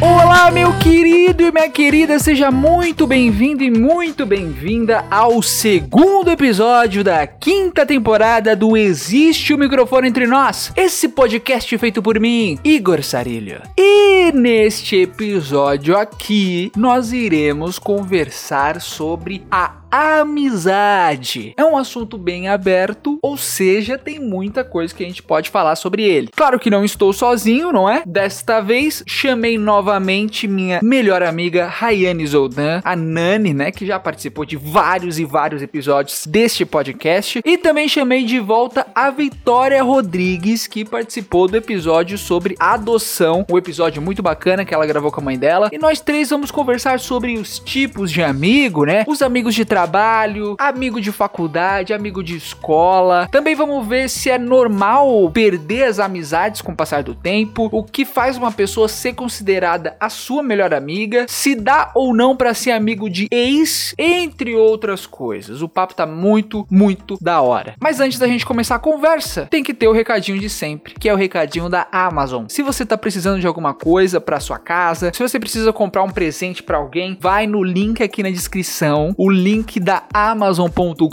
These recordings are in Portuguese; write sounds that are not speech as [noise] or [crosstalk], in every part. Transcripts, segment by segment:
Olá, meu querido e minha querida, seja muito bem-vindo e muito bem-vinda ao segundo episódio da quinta temporada do Existe o Microfone Entre Nós, esse podcast feito por mim, Igor Sarilho. E neste episódio aqui, nós iremos conversar sobre a amizade. É um assunto bem aberto, ou seja, tem muita coisa que a gente pode falar sobre ele. Claro que não estou sozinho, não é? Desta vez chamei novamente minha melhor amiga Rayane Zoldan, a Nani, né, que já participou de vários e vários episódios deste podcast, e também chamei de volta a Vitória Rodrigues, que participou do episódio sobre adoção, um episódio muito bacana que ela gravou com a mãe dela, e nós três vamos conversar sobre os tipos de amigo, né? Os amigos de trabalho, amigo de faculdade, amigo de escola. Também vamos ver se é normal perder as amizades com o passar do tempo, o que faz uma pessoa ser considerada a sua melhor amiga, se dá ou não para ser amigo de ex, entre outras coisas. O papo tá muito, muito da hora. Mas antes da gente começar a conversa, tem que ter o recadinho de sempre, que é o recadinho da Amazon. Se você tá precisando de alguma coisa para sua casa, se você precisa comprar um presente para alguém, vai no link aqui na descrição. O link da amazon.com.br.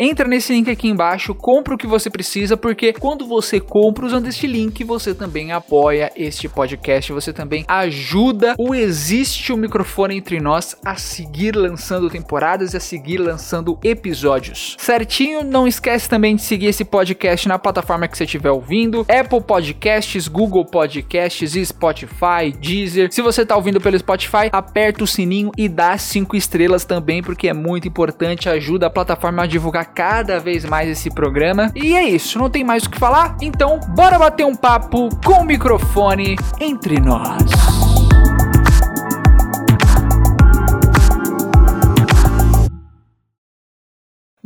Entra nesse link aqui embaixo, compra o que você precisa, porque quando você compra usando este link, você também apoia este podcast, você também ajuda o Existe o Microfone Entre Nós a seguir lançando temporadas e a seguir lançando episódios. Certinho? Não esquece também de seguir esse podcast na plataforma que você estiver ouvindo, Apple Podcasts, Google Podcasts Spotify, Deezer. Se você está ouvindo pelo Spotify, aperta o sininho e dá cinco estrelas também porque é muito importante, ajuda a plataforma a divulgar cada vez mais esse programa. E é isso, não tem mais o que falar? Então, bora bater um papo com o microfone entre nós.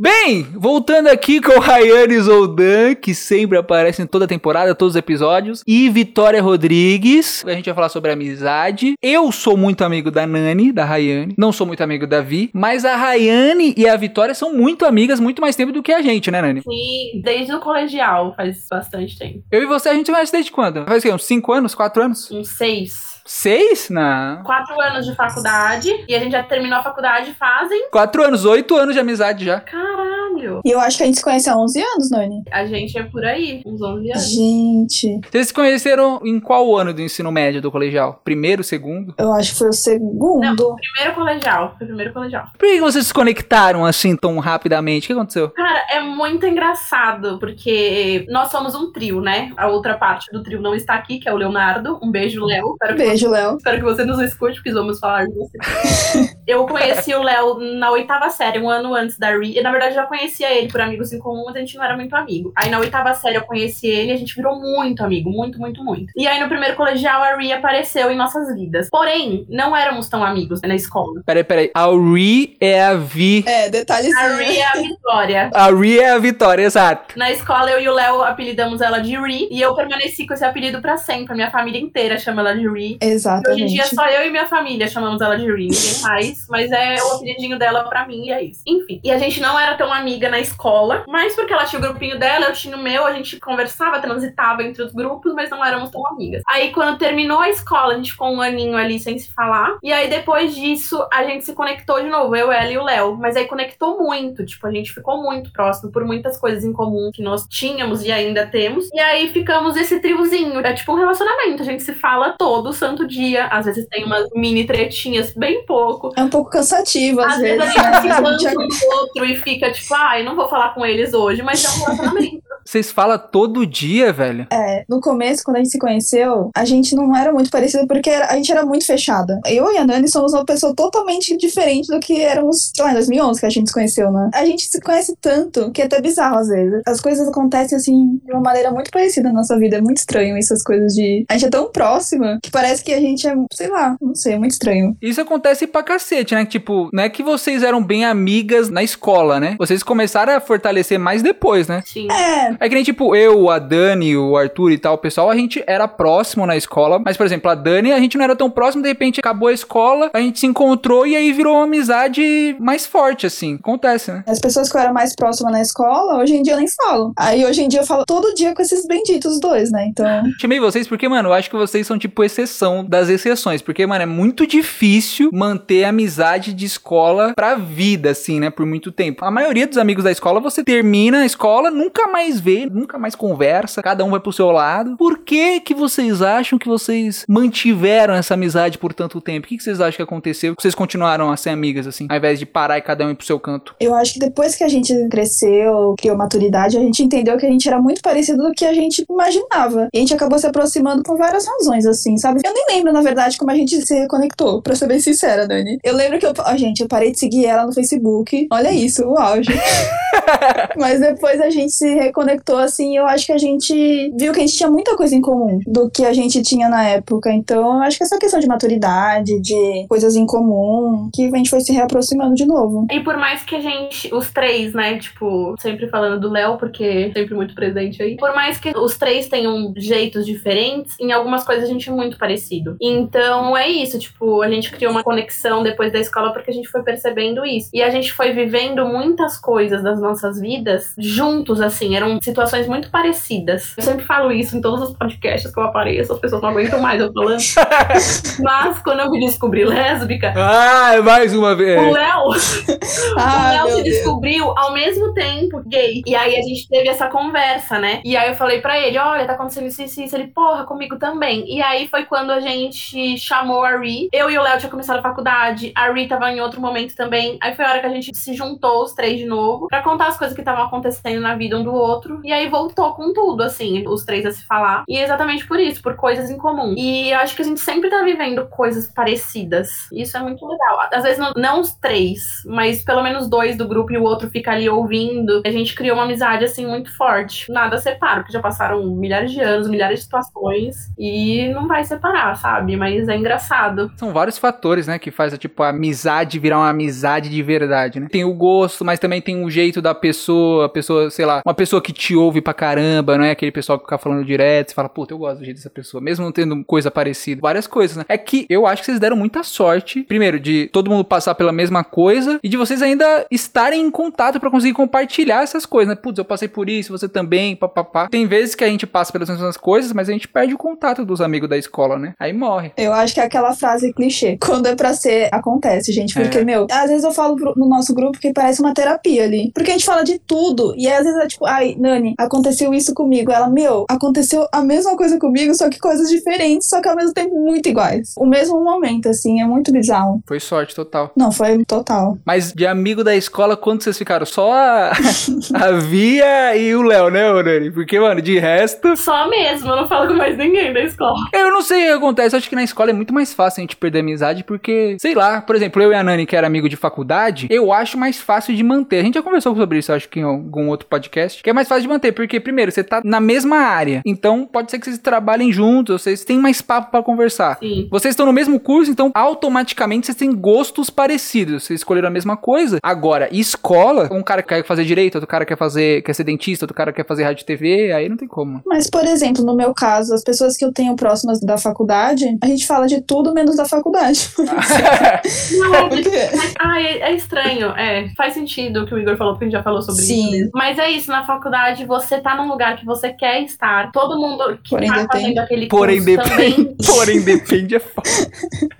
Bem, voltando aqui com Rayane Zoldan, que sempre aparece em toda a temporada, todos os episódios, e Vitória Rodrigues. A gente vai falar sobre amizade. Eu sou muito amigo da Nani, da Rayane. Não sou muito amigo da Vi, mas a Rayane e a Vitória são muito amigas, muito mais tempo do que a gente, né, Nani? Sim, desde o colegial, faz bastante tempo. Eu e você, a gente conhece desde quando? Faz o quê? Uns 5 anos? 4 anos? Uns 6. Seis? Não. Quatro anos de faculdade. E a gente já terminou a faculdade fazem. Quatro anos, oito anos de amizade já. Caralho. E eu acho que a gente se conhece há 11 anos, Nani. A gente é por aí, uns 11 anos. Gente. Vocês se conheceram em qual ano do ensino médio do colegial? Primeiro, segundo? Eu acho que foi o segundo. Não, primeiro colegial. Foi o primeiro colegial. Por que vocês se conectaram assim tão rapidamente? O que aconteceu? Cara, é muito engraçado, porque nós somos um trio, né? A outra parte do trio não está aqui, que é o Leonardo. Um beijo, Léo. Espero que Beijo, Léo. Espero que você nos escute, porque vamos falar de você. eu conheci o Léo na oitava série, um ano antes da Ri. E na verdade eu já conhecia ele por amigos em comum, mas a gente não era muito amigo. Aí na oitava série eu conheci ele e a gente virou muito amigo, muito, muito, muito. E aí no primeiro colegial a Ri apareceu em nossas vidas. Porém, não éramos tão amigos na escola. Peraí, peraí. A Ri é a Vi. É, detalhes. A Ri é a Vitória. A Ri é a Vitória, exato. Na escola eu e o Léo apelidamos ela de Ri e eu permaneci com esse apelido pra sempre. A minha família inteira chama ela de Ri. Exatamente. hoje em dia só eu e minha família chamamos ela de Ri, ninguém mais. Mas é o apelidinho dela pra mim e é isso. Enfim. E a gente não era tão amiga na escola, mas porque ela tinha o grupinho dela, eu tinha o meu, a gente conversava, transitava entre os grupos, mas não éramos tão amigas. Aí quando terminou a escola, a gente ficou um aninho ali sem se falar. E aí depois disso, a gente se conectou de novo, eu, ela e o Léo. Mas aí conectou muito, tipo, a gente ficou muito próximo por muitas coisas em comum que nós tínhamos e ainda temos. E aí ficamos esse triozinho. É tipo um relacionamento, a gente se fala todo santo dia. Às vezes tem umas mini tretinhas, bem pouco. É um pouco cansativo, às, Às vezes a vezes. gente se? [laughs] A lança um outro e fica tipo, ai, não vou falar com eles hoje, mas é um relacionamento. Vocês falam todo dia, velho. É, no começo, quando a gente se conheceu, a gente não era muito parecido porque era- a gente era muito fechada. Eu e a Nani somos uma pessoa totalmente diferente do que éramos, sei lá, em 2011 que a gente se conheceu, né? A gente se conhece tanto que é até bizarro às vezes. As coisas acontecem assim de uma maneira muito parecida na nossa vida. É muito estranho essas coisas de. A gente é tão próxima que parece que a gente é, sei lá, não sei, é muito estranho. Isso acontece pra cacete, né? Tipo, não é que vocês eram bem amigas na escola, né? Vocês começaram a fortalecer mais depois, né? Sim. É, É. É que nem tipo eu, a Dani, o Arthur e tal, o pessoal, a gente era próximo na escola, mas por exemplo, a Dani, a gente não era tão próximo, de repente acabou a escola, a gente se encontrou e aí virou uma amizade mais forte, assim. Acontece, né? As pessoas que eu era mais próxima na escola, hoje em dia eu nem falo. Aí hoje em dia eu falo todo dia com esses benditos dois, né? Então. Chamei vocês porque, mano, eu acho que vocês são tipo exceção das exceções, porque, mano, é muito difícil manter amizade de escola pra vida, assim, né, por muito tempo. A maioria dos amigos da escola, você termina a escola, nunca mais vê, nunca mais conversa, cada um vai pro seu lado. Por que que vocês acham que vocês mantiveram essa amizade por tanto tempo? O que, que vocês acham que aconteceu? Que vocês continuaram a ser amigas, assim, ao invés de parar e cada um ir pro seu canto? Eu acho que depois que a gente cresceu, criou maturidade, a gente entendeu que a gente era muito parecido do que a gente imaginava. E a gente acabou se aproximando por várias razões, assim, sabe? Eu nem lembro, na verdade, como a gente se reconectou, pra ser bem sincera, Dani. Eu lembro que eu. Ó, gente, eu parei de seguir ela no Facebook. Olha isso, o auge. [laughs] Mas depois a gente se reconectou, assim, e eu acho que a gente viu que a gente tinha muita coisa em comum do que a gente tinha na época. Então, eu acho que essa questão de maturidade, de coisas em comum, que a gente foi se reaproximando de novo. E por mais que a gente, os três, né, tipo, sempre falando do Léo, porque sempre muito presente aí. Por mais que os três tenham jeitos diferentes, em algumas coisas a gente é muito parecido. Então é isso, tipo, a gente criou uma conexão depois da escola porque a gente foi percebendo isso. E a gente foi vivendo muitas coisas das nossas vidas juntos, assim, eram situações muito parecidas. Eu sempre falo isso em todos os podcasts que eu apareço, as pessoas não aguentam mais eu falando. [laughs] Mas quando eu me descobri lésbica, Ah, mais uma vez. o Léo [laughs] Ah, o Léo se Deus. descobriu ao mesmo tempo gay. E aí a gente teve essa conversa, né? E aí eu falei pra ele: olha, tá acontecendo isso, isso, isso. Ele, porra, comigo também. E aí foi quando a gente chamou a Ri. Eu e o Léo tinha começado a faculdade. A Ri tava em outro momento também. Aí foi a hora que a gente se juntou, os três de novo, pra contar as coisas que estavam acontecendo na vida um do outro. E aí voltou com tudo, assim, os três a se falar. E é exatamente por isso, por coisas em comum. E eu acho que a gente sempre tá vivendo coisas parecidas. Isso é muito legal. Às vezes não, não os três, mas pelo menos dois do grupo e o outro fica ali ouvindo. A gente criou uma amizade, assim, muito forte. Nada separa, porque já passaram milhares de anos, milhares de situações. E não vai separar, sabe? Mas é engraçado. São vários fatores, né, que faz tipo a amizade virar uma amizade de verdade, né? Tem o gosto, mas também tem o jeito da pessoa, a pessoa, sei lá, uma pessoa que te ouve pra caramba, não é aquele pessoal que fica falando direto, você fala, puta, eu gosto do jeito dessa pessoa, mesmo não tendo coisa parecida, várias coisas, né? É que eu acho que vocês deram muita sorte, primeiro, de todo mundo passar pela mesma coisa e de vocês ainda estarem em contato pra conseguir compartilhar essas coisas, né? Putz, eu passei por isso, você também, papapá. Tem vezes que a gente passa pelas mesmas coisas, mas a gente perde o contato dos amigos da escola, né? Aí morre. Eu acho que é aquela frase clichê. Quando é pra ser, acontece, gente. Porque, É. meu, às vezes eu falo pro- no nosso grupo que parece uma terapia ali. Porque a gente fala de tudo. E às vezes é tipo, ai, Nani, aconteceu isso comigo. Ela, meu, aconteceu a mesma coisa comigo, só que coisas diferentes, só que ao mesmo tempo muito iguais. O mesmo momento, assim, é muito bizarro. Foi sorte total. Não, foi total. Mas de amigo da escola, quantos vocês ficaram? Só a, [laughs] a Via e o Léo, né, Nani? Porque, mano, de resto. Só mesmo, eu não falo com mais ninguém da escola. Eu não sei o que acontece. Eu acho que na escola é muito mais fácil a gente perder amizade, porque, sei lá, por exemplo, eu e a Nani, que era amigo de faculdade, eu acho mais fácil de manter. A gente já conversou sobre isso, acho que em algum outro podcast, que é mais fácil de manter, porque, primeiro, você tá na mesma área. Então, pode ser que vocês trabalhem juntos, vocês têm mais papo pra conversar. Sim. Vocês estão no mesmo curso, então automaticamente vocês têm gostos parecidos. Vocês escolheram a mesma coisa. Agora, escola, um cara quer fazer direito, outro cara quer fazer, quer ser dentista, outro cara quer fazer rádio e TV, aí não tem como. Mas, por exemplo, no meu caso, as pessoas que eu tenho próximas da faculdade, a gente fala de tudo menos da faculdade. [laughs] Não, [laughs] é Porque Ah, é, é estranho. É, faz sentido o que o Igor falou, porque a gente já falou sobre Sim. isso. Mas é isso, na faculdade você tá num lugar que você quer estar. Todo mundo que Porém tá depende. fazendo aquele Porém, curso depende. também. [laughs] Porém, depende é foda.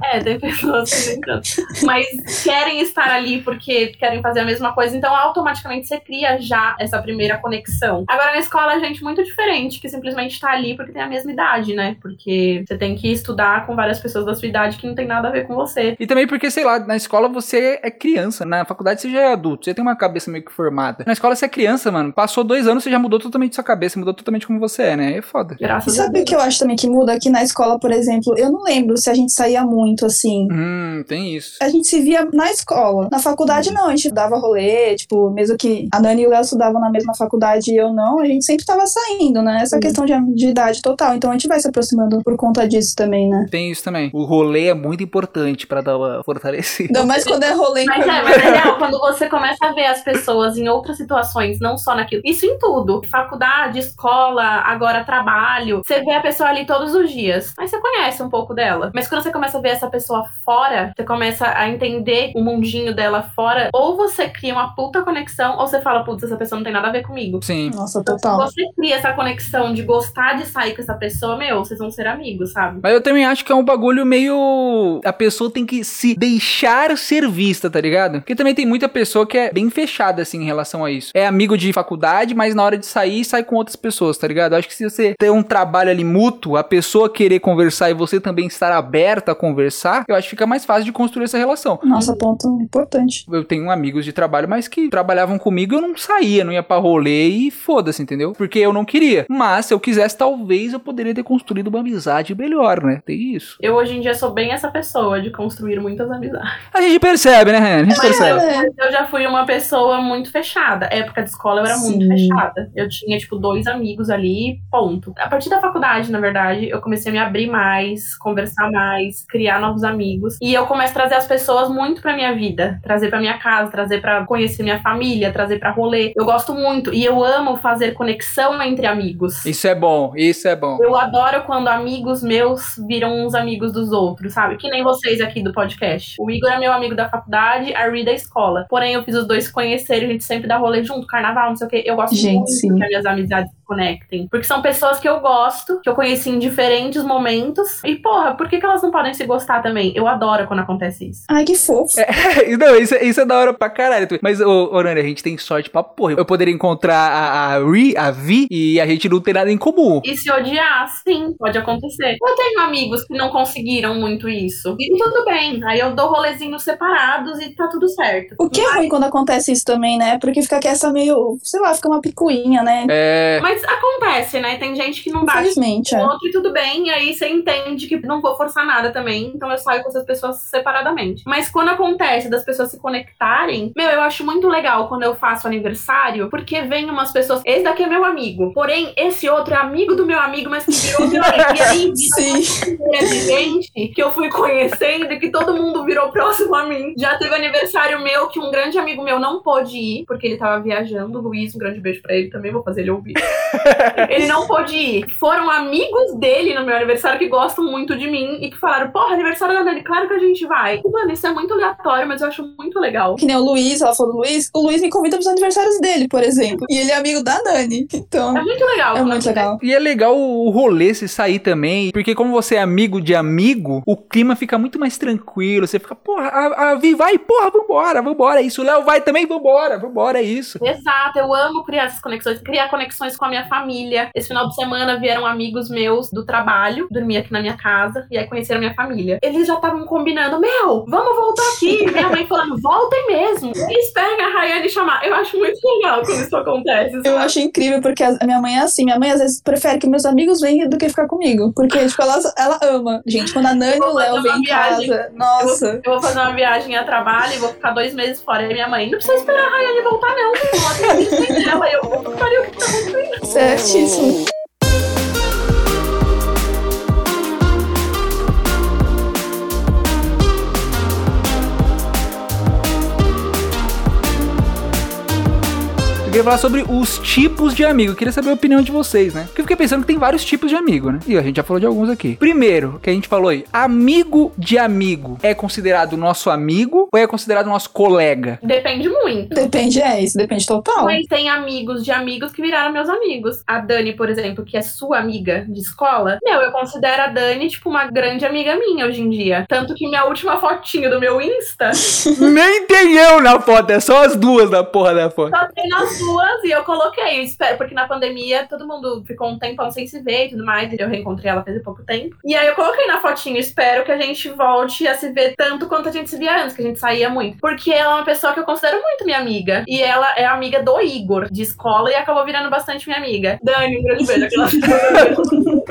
É, tem pessoas que nem. Mas querem estar ali porque querem fazer a mesma coisa. Então, automaticamente você cria já essa primeira conexão. Agora, na escola, é gente muito diferente, que simplesmente tá ali porque tem a mesma idade, né? Porque você tem que estudar com várias pessoas da sua idade que não tem nada a ver com você. E também porque, sei lá, na escola você é criança, na faculdade você já é adulto, você tem uma cabeça meio que formada. Na escola você é criança, mano. Passou dois anos, você já mudou totalmente sua cabeça, mudou totalmente como você é, né? É foda. E Graças a sabe o que eu acho também que muda aqui na escola, por exemplo? Eu não lembro se a gente saía muito assim. Hum, tem isso. A gente se via na escola. Na faculdade, não. A gente dava rolê, tipo, mesmo que a Nani e o Léo estudavam na mesma faculdade e eu não, a gente sempre tava saindo, né? Essa Sim. questão de, de idade total. Então a gente vai se aproximando por conta disso também, né? Tem isso também. O rolê é muito importante pra dar uma fortalecida. Ainda mais quando é rolê Mas é, mas é real, quando você começa a ver as pessoas em em outras situações, não só naquilo. Isso em tudo. Faculdade, escola, agora trabalho. Você vê a pessoa ali todos os dias. Mas você conhece um pouco dela. Mas quando você começa a ver essa pessoa fora, você começa a entender o mundinho dela fora, ou você cria uma puta conexão, ou você fala, putz, essa pessoa não tem nada a ver comigo. Sim. Nossa, total. Se você cria essa conexão de gostar de sair com essa pessoa, meu, vocês vão ser amigos, sabe? Mas eu também acho que é um bagulho meio. A pessoa tem que se deixar ser vista, tá ligado? Porque também tem muita pessoa que é bem fechada, assim, em relação a isso. É amigo de faculdade, mas na hora de sair, sai com outras pessoas, tá ligado? Eu acho que se você ter um trabalho ali mútuo, a pessoa querer conversar e você também estar aberta a conversar, eu acho que fica mais fácil de construir essa relação. Nossa, ponto importante. Eu tenho amigos de trabalho, mas que trabalhavam comigo, eu não saía, não ia pra rolê e foda-se, entendeu? Porque eu não queria. Mas se eu quisesse, talvez eu poderia ter construído uma amizade melhor, né? Tem isso. Eu hoje em dia sou bem essa pessoa de construir muitas amizades. A gente percebe, né, Ryan? A gente percebe. É. Eu já fui uma pessoa muito fechada. Época de escola eu era muito Sim. Fechada. Eu tinha, tipo, dois amigos ali, ponto. A partir da faculdade, na verdade, eu comecei a me abrir mais, conversar mais, criar novos amigos. E eu começo a trazer as pessoas muito pra minha vida. Trazer pra minha casa, trazer pra conhecer minha família, trazer pra rolê. Eu gosto muito. E eu amo fazer conexão entre amigos. Isso é bom, isso é bom. Eu adoro quando amigos meus viram uns amigos dos outros, sabe? Que nem vocês aqui do podcast. O Igor é meu amigo da faculdade, a Ri da escola. Porém, eu fiz os dois se conhecerem, a gente sempre dá rolê junto, carnaval, não sei o quê. Eu gosto Gente, muito sim. as minhas amizades conectem. Porque são pessoas que eu gosto, que eu conheci em diferentes momentos. E, porra, por que, que elas não podem se gostar também? Eu adoro quando acontece isso. Ai, que fofo. [laughs] não, isso, isso é da hora pra caralho. Mas, ô, Nani, a gente tem sorte pra porra. Eu poderia encontrar a, a Ri, a Vi, e a gente não tem nada em comum. E se odiar, sim, pode acontecer. Eu tenho amigos que não conseguiram muito isso. E tudo bem. Aí eu dou rolezinhos separados e tá tudo certo. O que é ruim quando acontece isso também, né? Porque fica que essa meio, sei lá, fica uma picuinha, né? É. Mas acontece, né? Tem gente que não bate Infelizmente, é. outro e tudo bem, e aí você entende que não vou forçar nada também, então eu saio com essas pessoas separadamente. Mas quando acontece das pessoas se conectarem, meu, eu acho muito legal quando eu faço aniversário, porque vem umas pessoas. Esse daqui é meu amigo, porém, esse outro é amigo do meu amigo, mas que virou meu amigo. E aí, [laughs] Sim. de gente que eu fui conhecendo e que todo mundo virou próximo a mim. Já teve aniversário meu que um grande amigo meu não pôde ir, porque ele tava viajando. Luiz, um grande beijo pra ele também, vou fazer ele ouvir. Ele não pôde ir. Foram amigos dele no meu aniversário que gostam muito de mim e que falaram: Porra, aniversário da Dani, claro que a gente vai. E, mano, isso é muito aleatório, mas eu acho muito legal. Que nem o Luiz, ela falou do Luiz, o Luiz me convida pros aniversários dele, por exemplo. E ele é amigo da Nani. Então, É muito legal. é muito legal. E é legal o rolê se sair também, porque como você é amigo de amigo, o clima fica muito mais tranquilo. Você fica, porra, a, a Vi vai, porra, vambora, vambora, é isso. O Léo vai também, vambora, vambora, é isso. Exato, eu amo criar essas conexões, criar conexões com a minha família. Esse final de semana vieram amigos meus do trabalho, dormir aqui na minha casa, e aí conheceram minha família. Eles já estavam combinando, meu, vamos voltar aqui. Minha mãe falando, voltem mesmo. [laughs] Eles pegam a Rayane chamar. Eu acho muito legal quando isso acontece. Eu sabe? acho incrível porque a minha mãe é assim. Minha mãe às vezes prefere que meus amigos venham do que ficar comigo. Porque, tipo, ela, ela ama. Gente, quando a Nani e o Vou Léo vêm em casa, nossa. Eu vou fazer uma viagem a trabalho e vou ficar dois meses fora. E minha mãe, não precisa esperar a Rayane voltar, não. Ela. [laughs] Eu, pariu, o que tá acontecendo? Certíssimo. Eu queria falar sobre os tipos de amigo. Eu queria saber a opinião de vocês, né? Porque eu fiquei pensando que tem vários tipos de amigo, né? E a gente já falou de alguns aqui. Primeiro, que a gente falou aí, amigo de amigo é considerado nosso amigo ou é considerado nosso colega? Depende muito. Depende, é isso, depende total. Mas tem amigos de amigos que viraram meus amigos. A Dani, por exemplo, que é sua amiga de escola, meu, eu considero a Dani, tipo, uma grande amiga minha hoje em dia. Tanto que minha última fotinho do meu Insta [laughs] Nem tem eu na foto, é só as duas na porra da foto. só tem nas duas e eu coloquei. Eu espero, porque na pandemia todo mundo ficou um tempão sem se ver e tudo mais. E eu reencontrei ela faz pouco tempo. E aí eu coloquei na fotinho, espero que a gente volte a se ver tanto quanto a gente se via antes, que a gente saía muito. Porque ela é uma pessoa que eu considero muito minha amiga. E ela é amiga do Igor, de escola, e acabou virando bastante minha amiga. Dani, um grande beijo.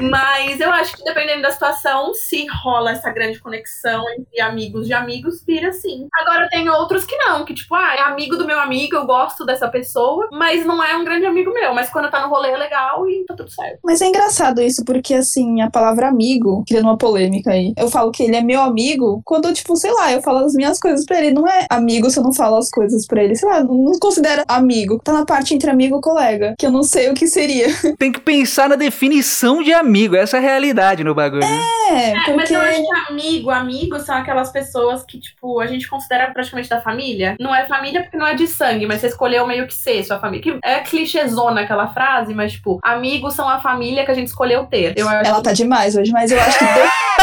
Mas eu acho que dependendo da situação, se rola essa grande conexão entre amigos de amigos, vira sim. Agora tem outros que não, que tipo, ah, é amigo do meu amigo, eu gosto dessa pessoa, boa, mas não é um grande amigo meu. Mas quando tá no rolê é legal e tá tudo certo. Mas é engraçado isso, porque assim, a palavra amigo, criando uma polêmica aí, eu falo que ele é meu amigo quando, tipo, sei lá, eu falo as minhas coisas pra ele. Não é amigo se eu não falo as coisas pra ele. Sei lá, não considera amigo. Tá na parte entre amigo e colega, que eu não sei o que seria. [laughs] Tem que pensar na definição de amigo. Essa é a realidade no bagulho. É, É, mas eu acho que amigo, amigo são aquelas pessoas que, tipo, a gente considera praticamente da família. Não é família porque não é de sangue, mas você escolheu meio que ser sua família. Que é clichêzona aquela frase, mas, tipo, amigos são a família que a gente escolheu ter. Eu acho Ela tá demais hoje, mas eu acho que, de-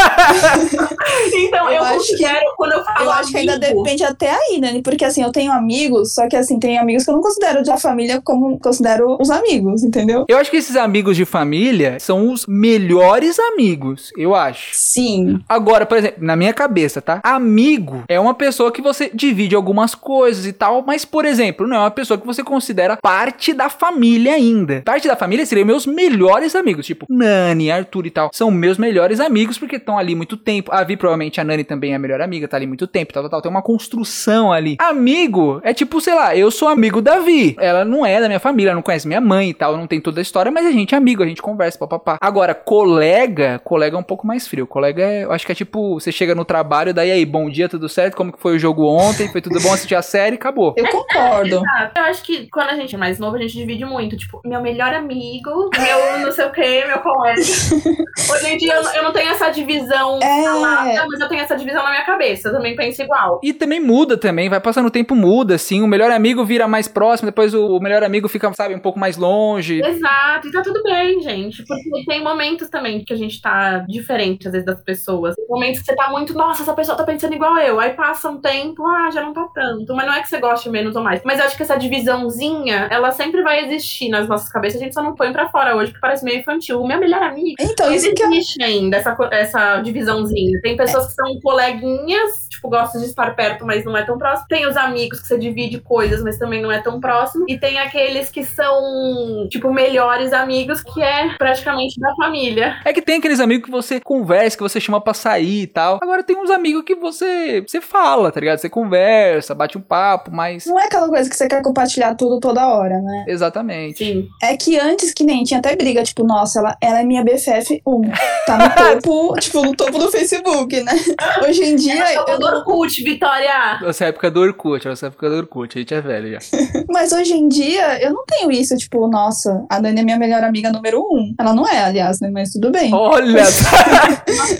[laughs] Então, eu, Eu acho que- considero, quando eu falo eu acho que ainda amigo, depende até aí, né? Porque assim, eu tenho amigos, só que assim, tem amigos que eu não considero da família como considero os amigos, entendeu? Eu acho que esses amigos de família são os melhores amigos, eu acho. Sim. Agora, por exemplo, na minha cabeça, tá? Amigo é uma pessoa que você divide algumas coisas e tal, mas, por exemplo, não é uma pessoa que você considera parte da família ainda. Parte da família seriam meus melhores amigos, tipo Nani, Arthur e tal. São meus melhores amigos porque estão ali muito tempo. A Vi, provavelmente, a Nani também é a melhor amiga, tá ali muito tempo, tal, tal, tal. Tem uma construção ali. Amigo é tipo, sei lá, eu sou amigo da Vi. Ela não é da minha família, não conhece minha mãe e tal, não tem toda a história, mas a gente é amigo, a gente conversa, papapá. Agora, colega, colega é um pouco mais frio. Colega é, eu acho que é tipo, você chega no trabalho, daí aí, bom dia, tudo certo? Como que foi o jogo ontem? Foi tudo bom assistir a série? Acabou. Eu concordo. Exato. Eu acho que quando a gente é mais novo, a gente divide muito. Tipo, meu melhor amigo, meu não sei o que, meu colega. [laughs] Hoje em dia eu não- eu não tenho essa divisão É. falada, mas eu tenho essa divisão na minha cabeça. Eu também penso igual. E também muda também, vai passando o tempo, muda, assim. O melhor amigo vira mais próximo, depois o, o melhor amigo fica, sabe, um pouco mais longe. Exato, e tá tudo bem, gente. Porque tem momentos também que a gente tá diferente, às vezes, das pessoas. Tem momentos que você tá muito, nossa, essa pessoa tá pensando igual eu. Aí passa um tempo, ah, já não tá tanto. Mas não é que você goste menos ou mais. Mas eu acho que essa divisãozinha, ela sempre vai existir nas nossas cabeças. A gente só não põe pra fora hoje, porque parece meio infantil. O meu melhor amigo. Então, isso que é existe ainda, essa, essa divisãozinha. Tem pessoas que são coleguinhas, tipo, gostam de estar perto, mas não é tão próximo. Tem os amigos que você divide coisas, mas também não é tão próximo. E tem aqueles que são, tipo, melhores amigos, que é praticamente da família. É que tem aqueles amigos que você conversa, que você chama pra sair e tal. Agora tem uns amigos que você, você fala, tá ligado? Você conversa, bate um papo, mas. não é aquela coisa que você quer compartilhar tudo toda hora, né? Exatamente. Sim. É que antes que nem tinha até briga, tipo, nossa, ela, ela é minha BFF 1. Tá no [laughs] topo, tipo, no topo do Facebook, né? Hoje em dia, Eu eu do Orkut, Vitória! Nossa época do Orkut, nossa época do Orkut, a gente é velho já. [laughs] Mas hoje em dia, eu não tenho isso, tipo, nossa, a Dani é minha melhor amiga número um. Ela não é, aliás, né? Mas tudo bem. Olha! [laughs]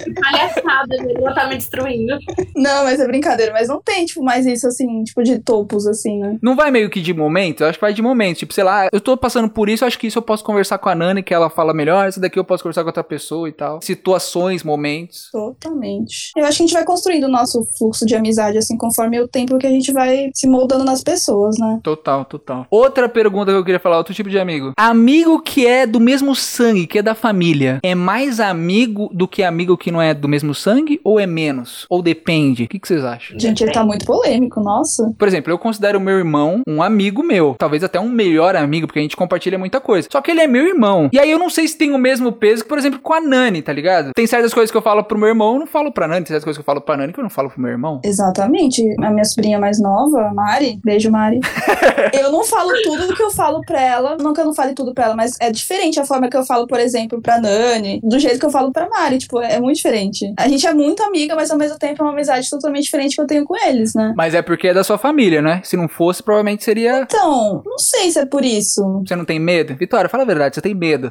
Que palhaçada, ela tá me destruindo. Não, mas é brincadeira. Mas não tem, tipo, mais isso, assim, tipo, de topos, assim, né? Não vai meio que de momento? Acho que vai de momento. Tipo, sei lá, eu tô passando por isso, eu acho que isso eu posso conversar com a Nani, que ela fala melhor. Isso daqui eu posso conversar com outra pessoa e tal. Situações, momentos. Totalmente. Eu acho que a gente vai construindo o nosso fluxo de amizade, assim, conforme o tempo que a gente vai se moldando nas pessoas, né? Total, total. Outra pergunta que eu queria falar, outro tipo de amigo. Amigo que é do mesmo sangue, que é da família, é mais amigo do que amigo que não é do mesmo sangue? Ou é menos? Ou depende? O que, que vocês acham? Gente, ele tá muito polêmico, nossa. Por exemplo, eu considero o meu irmão um amigo meu. Talvez até um melhor amigo, porque a gente compartilha muita coisa. Só que ele é meu irmão. E aí eu não sei se tem o mesmo peso que, por exemplo, com a Nani, tá ligado? Tem certas coisas que eu falo pro meu irmão, eu não falo pra Nani. Tem certas coisas que eu falo pra Nani que eu não falo pro meu irmão. Exatamente. A minha sobrinha mais nova, a Mari, beijo, Mari. [laughs] eu não falo tudo do que eu falo pra ela. Não que eu não fale tudo pra ela, mas é diferente a forma que eu falo, por exemplo, pra Nani, do jeito que eu falo pra Mari. Tipo, é muito diferente. A gente é muito amiga, mas ao mesmo tempo é uma amizade totalmente diferente que eu tenho com eles, né? Mas é porque é da sua família, né? Se não fosse, provavelmente seria. Então, não sei se é por isso. Você não tem medo? Vitória, fala a verdade, você tem medo.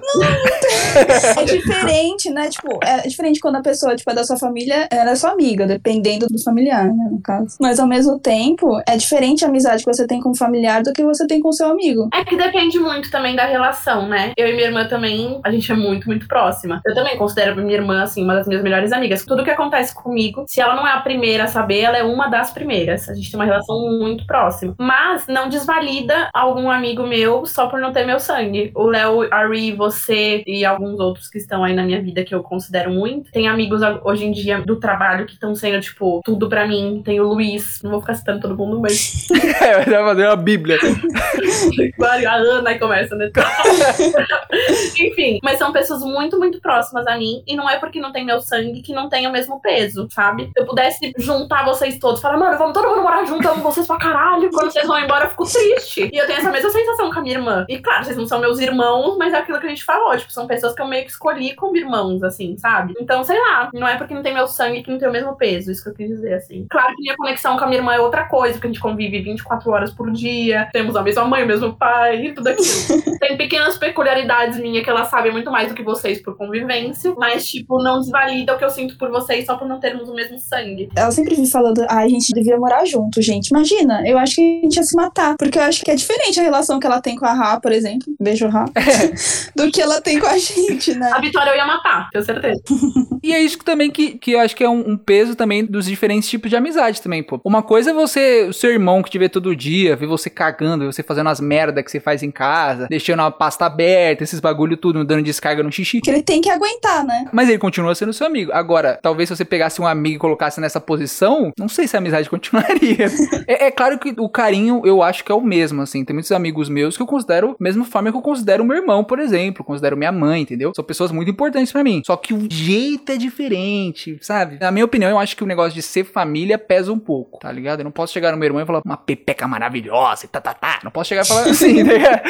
É diferente, né? Tipo, é diferente quando a pessoa, tipo, é da sua família, ela é sua amiga, dependendo do familiar, né, no caso. Mas ao mesmo tempo, é diferente a amizade que você tem com o familiar do que você tem com o seu amigo. É que depende muito também da relação, né? Eu e minha irmã também, a gente é muito, muito próxima. Eu também considero minha irmã, assim, uma das minhas melhores amigas. Tudo que acontece comigo, se ela não é a primeira a saber, ela é uma das primeiras. A gente tem uma relação muito próxima. Mas não desvalida algum amigo meu só por não ter meu sangue. O Léo, a Ri, você e alguns outros que estão aí na minha vida que eu considero muito. Tem amigos hoje em dia do trabalho que estão sendo, tipo, tudo pra mim. Tem o Luiz, não vou ficar citando todo mundo, mas [laughs] É, vai fazer uma bíblia. [laughs] a Ana aí começa, né? [laughs] Enfim, mas são pessoas muito, muito próximas a mim. E não é porque não tem meu sangue que não tem o mesmo peso, sabe? Se eu pudesse juntar vocês todos, falar, mano, vamos todo mundo morar junto, amo vocês pra caralho. Quando vocês vão embora, eu fico triste. E eu tenho essa mesma sensação com a minha irmã. E claro, vocês não são meus irmãos, mas é aquilo que a gente falou. Tipo, são pessoas que eu meio que escolhi como irmãos, assim, sabe? Então, sei lá, não é porque não tem meu sangue que não tem o mesmo peso, isso que eu quis dizer, assim. Claro que minha conexão com a minha irmã é outra coisa, porque a gente convive 24 horas por dia, temos a mesma mãe, o mesmo pai e tudo aquilo. [laughs] tem pequenas peculiaridades minhas que ela sabe muito mais do que vocês por convivência, mas, tipo, não desvalida o que eu sinto por vocês só por não termos o mesmo sangue. Ela sempre me falando, ah, a gente devia morar junto, gente. Imagina, eu acho que a gente ia se matar. Porque eu acho que é diferente a relação que ela tem com a Ra, por exemplo. Beijo, Ra. [laughs] do que ela tem com a gente, né? A Vitória eu ia matar, tenho certeza. [laughs] E é isso que também que, que eu acho que é um, um peso também dos diferentes tipos de amizade também, pô. Uma coisa é você, o seu irmão que te vê todo dia, ver você cagando, ver você fazendo as merda que você faz em casa, deixando a pasta aberta, esses bagulho tudo, dando descarga no xixi. Que ele tem que aguentar, né? Mas ele continua sendo seu amigo. Agora, talvez se você pegasse um amigo e colocasse nessa posição, não sei se a amizade [laughs] continuaria. é, é claro que o carinho eu acho que é o mesmo, assim. Tem muitos amigos meus que eu considero, mesma forma que eu considero meu irmão, por exemplo, considero minha mãe, entendeu? São pessoas muito importantes pra mim. Só que o jeito é diferente, sabe? Na minha opinião, eu acho que o negócio de ser família pesa um pouco, tá ligado? Eu não posso chegar no meu irmão e falar uma pepeca maravilhosa e tá, tá, tá. Não posso chegar e falar [laughs] assim, tá ligado?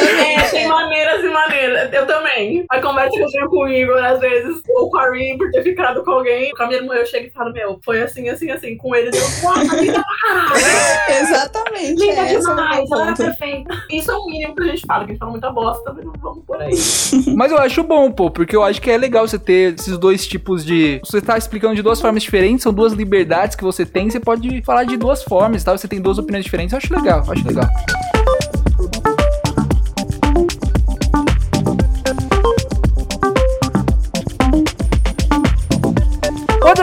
É, tem maneiras e maneiras. Eu também. A conversa que eu tenho com o Igor, às vezes, ou com a Rin por ter ficado com alguém. Com a minha irmã, eu chego e falo, meu, foi assim, assim, assim. Com ele, deu, nossa, linda [laughs] pra caralho. Exatamente. Linda é, esse demais, ela era ponto. perfeita. Isso é o mínimo que a gente fala, que a gente fala muita bosta, mas não vamos por aí. [laughs] Mas eu acho bom, pô, porque eu acho que é legal você ter esses dois tipos de. Você tá explicando de duas formas diferentes, são duas liberdades que você tem, você pode falar de duas formas, tá? Você tem duas opiniões diferentes, eu acho legal, eu acho legal.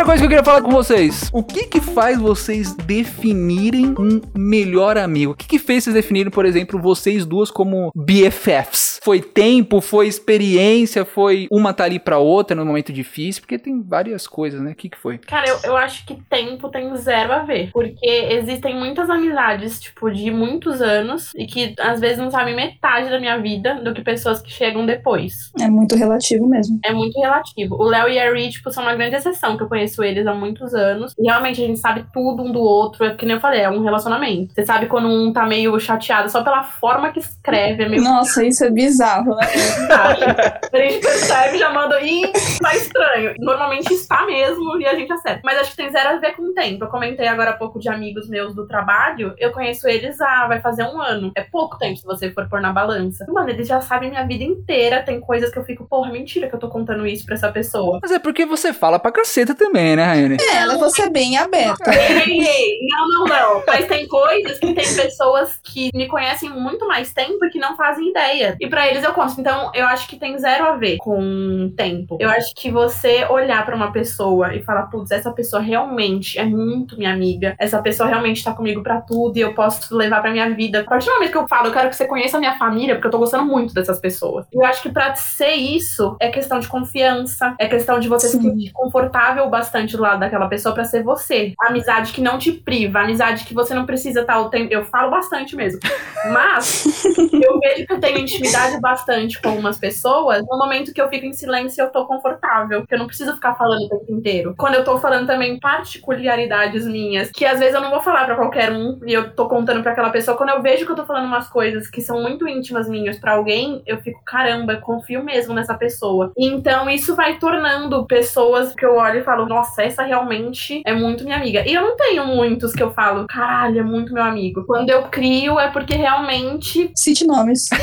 Outra coisa que eu queria falar com vocês. O que que faz vocês definirem um melhor amigo? O que que fez vocês definirem, por exemplo, vocês duas como BFFs? Foi tempo, foi experiência, foi uma tá ali pra outra no momento difícil? Porque tem várias coisas, né? O que que foi? Cara, eu, eu acho que tempo tem zero a ver. Porque existem muitas amizades, tipo, de muitos anos e que às vezes não sabem metade da minha vida do que pessoas que chegam depois. É muito relativo mesmo. É muito relativo. O Léo e a Ri, tipo, são uma grande exceção, que eu conheço eles há muitos anos. E realmente a gente sabe tudo um do outro. É que nem eu falei, é um relacionamento. Você sabe quando um tá meio chateado só pela forma que escreve, é meio Nossa, isso é bizarro, né? [laughs] a gente percebe, já manda, ih, tá estranho. Normalmente está mesmo e a gente acerta. Mas acho que tem zero a ver com o tempo. Eu comentei agora há pouco de amigos meus do trabalho. Eu conheço eles há, vai fazer um ano. É pouco tempo se você for pôr na balança. Mano, eles já sabem minha vida inteira. Tem coisas que eu fico, porra, mentira que eu tô contando isso pra essa pessoa. Mas é porque você fala pra caceta também, né, Raiane? É, ela você é bem aberta. Ei, ei. Não, não, não. Mas tem coisas que tem pessoas que me conhecem muito mais tempo e que não fazem ideia. E pra eles eu conto. Então, eu acho que tem zero a ver com tempo. Eu acho que você olhar pra uma pessoa e falar, putz, essa pessoa realmente é muito minha amiga. Essa pessoa realmente tá comigo pra tudo e eu posso levar pra minha vida. A partir do momento que eu falo, eu quero que você conheça a minha família, porque eu tô gostando muito dessas pessoas. Eu acho que pra ser isso, é questão de confiança, é questão de você se Sim. sentir confortável bastante do lado daquela pessoa pra ser você. Amizade que não te priva, amizade que você não precisa estar o tempo. Eu falo bastante mesmo. Mas [laughs] eu vejo que eu tenho intimidade bastante com algumas pessoas no momento que eu fico em silêncio eu tô confortável. Que eu não preciso ficar falando o tempo inteiro. Quando eu tô falando também particularidades minhas, que às vezes eu não vou falar pra qualquer um e eu tô contando pra aquela pessoa. Quando eu vejo que eu tô falando umas coisas que são muito íntimas minhas pra alguém, eu fico, caramba, eu confio mesmo nessa pessoa. Então isso vai tornando pessoas que eu olho e falo, nossa, essa realmente é muito minha amiga. E eu não tenho muitos que eu falo, caralho, é muito meu amigo. Quando eu crio é porque realmente Cite nomes. [laughs]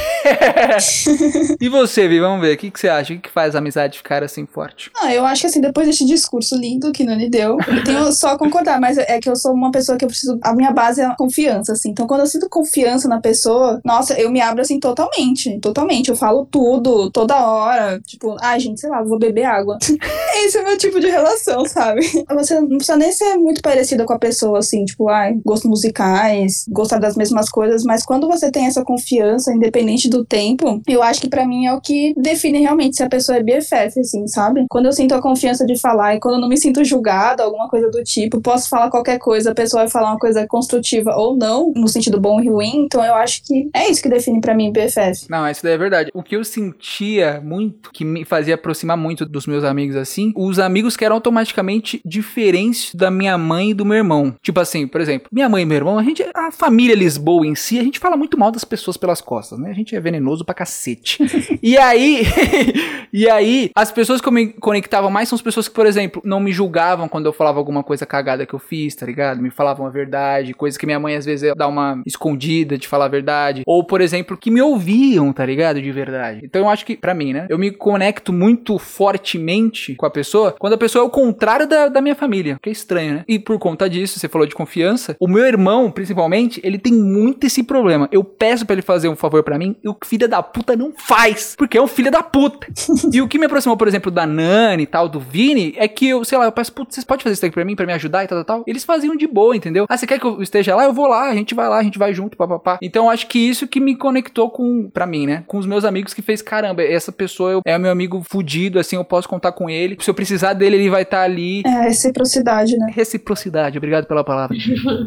[laughs] e você, Vi, vamos ver, o que, que você acha? O que, que faz a amizade ficar assim forte? Ah, eu acho que assim, depois desse discurso lindo que Nani deu, eu tenho só a concordar, mas é que eu sou uma pessoa que eu preciso. A minha base é a confiança, assim. Então, quando eu sinto confiança na pessoa, nossa, eu me abro assim totalmente. Totalmente. Eu falo tudo, toda hora. Tipo, ai, gente, sei lá, vou beber água. [laughs] Esse é o meu tipo de relação, sabe? [laughs] Você não precisa nem ser muito parecida com a pessoa, assim, tipo, ai, gostos musicais, gostar das mesmas coisas, mas quando você tem essa confiança, independente do tempo, eu acho que pra mim é o que define realmente se a pessoa é BFF, assim, sabe? Quando eu sinto a confiança de falar e quando eu não me sinto julgada, alguma coisa do tipo, posso falar qualquer coisa, a pessoa vai falar uma coisa construtiva ou não, no sentido bom e ruim, então eu acho que é isso que define pra mim BFF. Não, isso daí é verdade. O que eu sentia muito, que me fazia aproximar muito dos meus amigos assim, os amigos que eram basicamente diferentes da minha mãe e do meu irmão. Tipo assim, por exemplo, minha mãe e meu irmão, a gente, a família Lisboa em si, a gente fala muito mal das pessoas pelas costas, né? A gente é venenoso pra cacete. [laughs] e aí, [laughs] e aí, as pessoas que eu me conectava mais são as pessoas que, por exemplo, não me julgavam quando eu falava alguma coisa cagada que eu fiz, tá ligado? Me falavam a verdade, coisa que minha mãe às vezes dá uma escondida de falar a verdade. Ou, por exemplo, que me ouviam, tá ligado? De verdade. Então eu acho que, pra mim, né? Eu me conecto muito fortemente com a pessoa quando a pessoa é o contrário da, da minha família. Que é estranho, né? E por conta disso, você falou de confiança. O meu irmão, principalmente, ele tem muito esse problema. Eu peço para ele fazer um favor para mim e o filho da puta não faz. Porque é um filho da puta. [laughs] e o que me aproximou, por exemplo, da Nani e tal, do Vini, é que eu, sei lá, eu peço, putz, vocês podem fazer isso aqui pra mim, pra me ajudar e tal, tal, tal. Eles faziam de boa, entendeu? Ah, você quer que eu esteja lá? Eu vou lá, a gente vai lá, a gente vai junto, papapá. Então acho que isso que me conectou com, pra mim, né? Com os meus amigos que fez, caramba, essa pessoa eu, é meu amigo fudido, assim, eu posso contar com ele. Se eu precisar dele, ele vai estar tá ali. É, reciprocidade, né? Reciprocidade, obrigado pela palavra.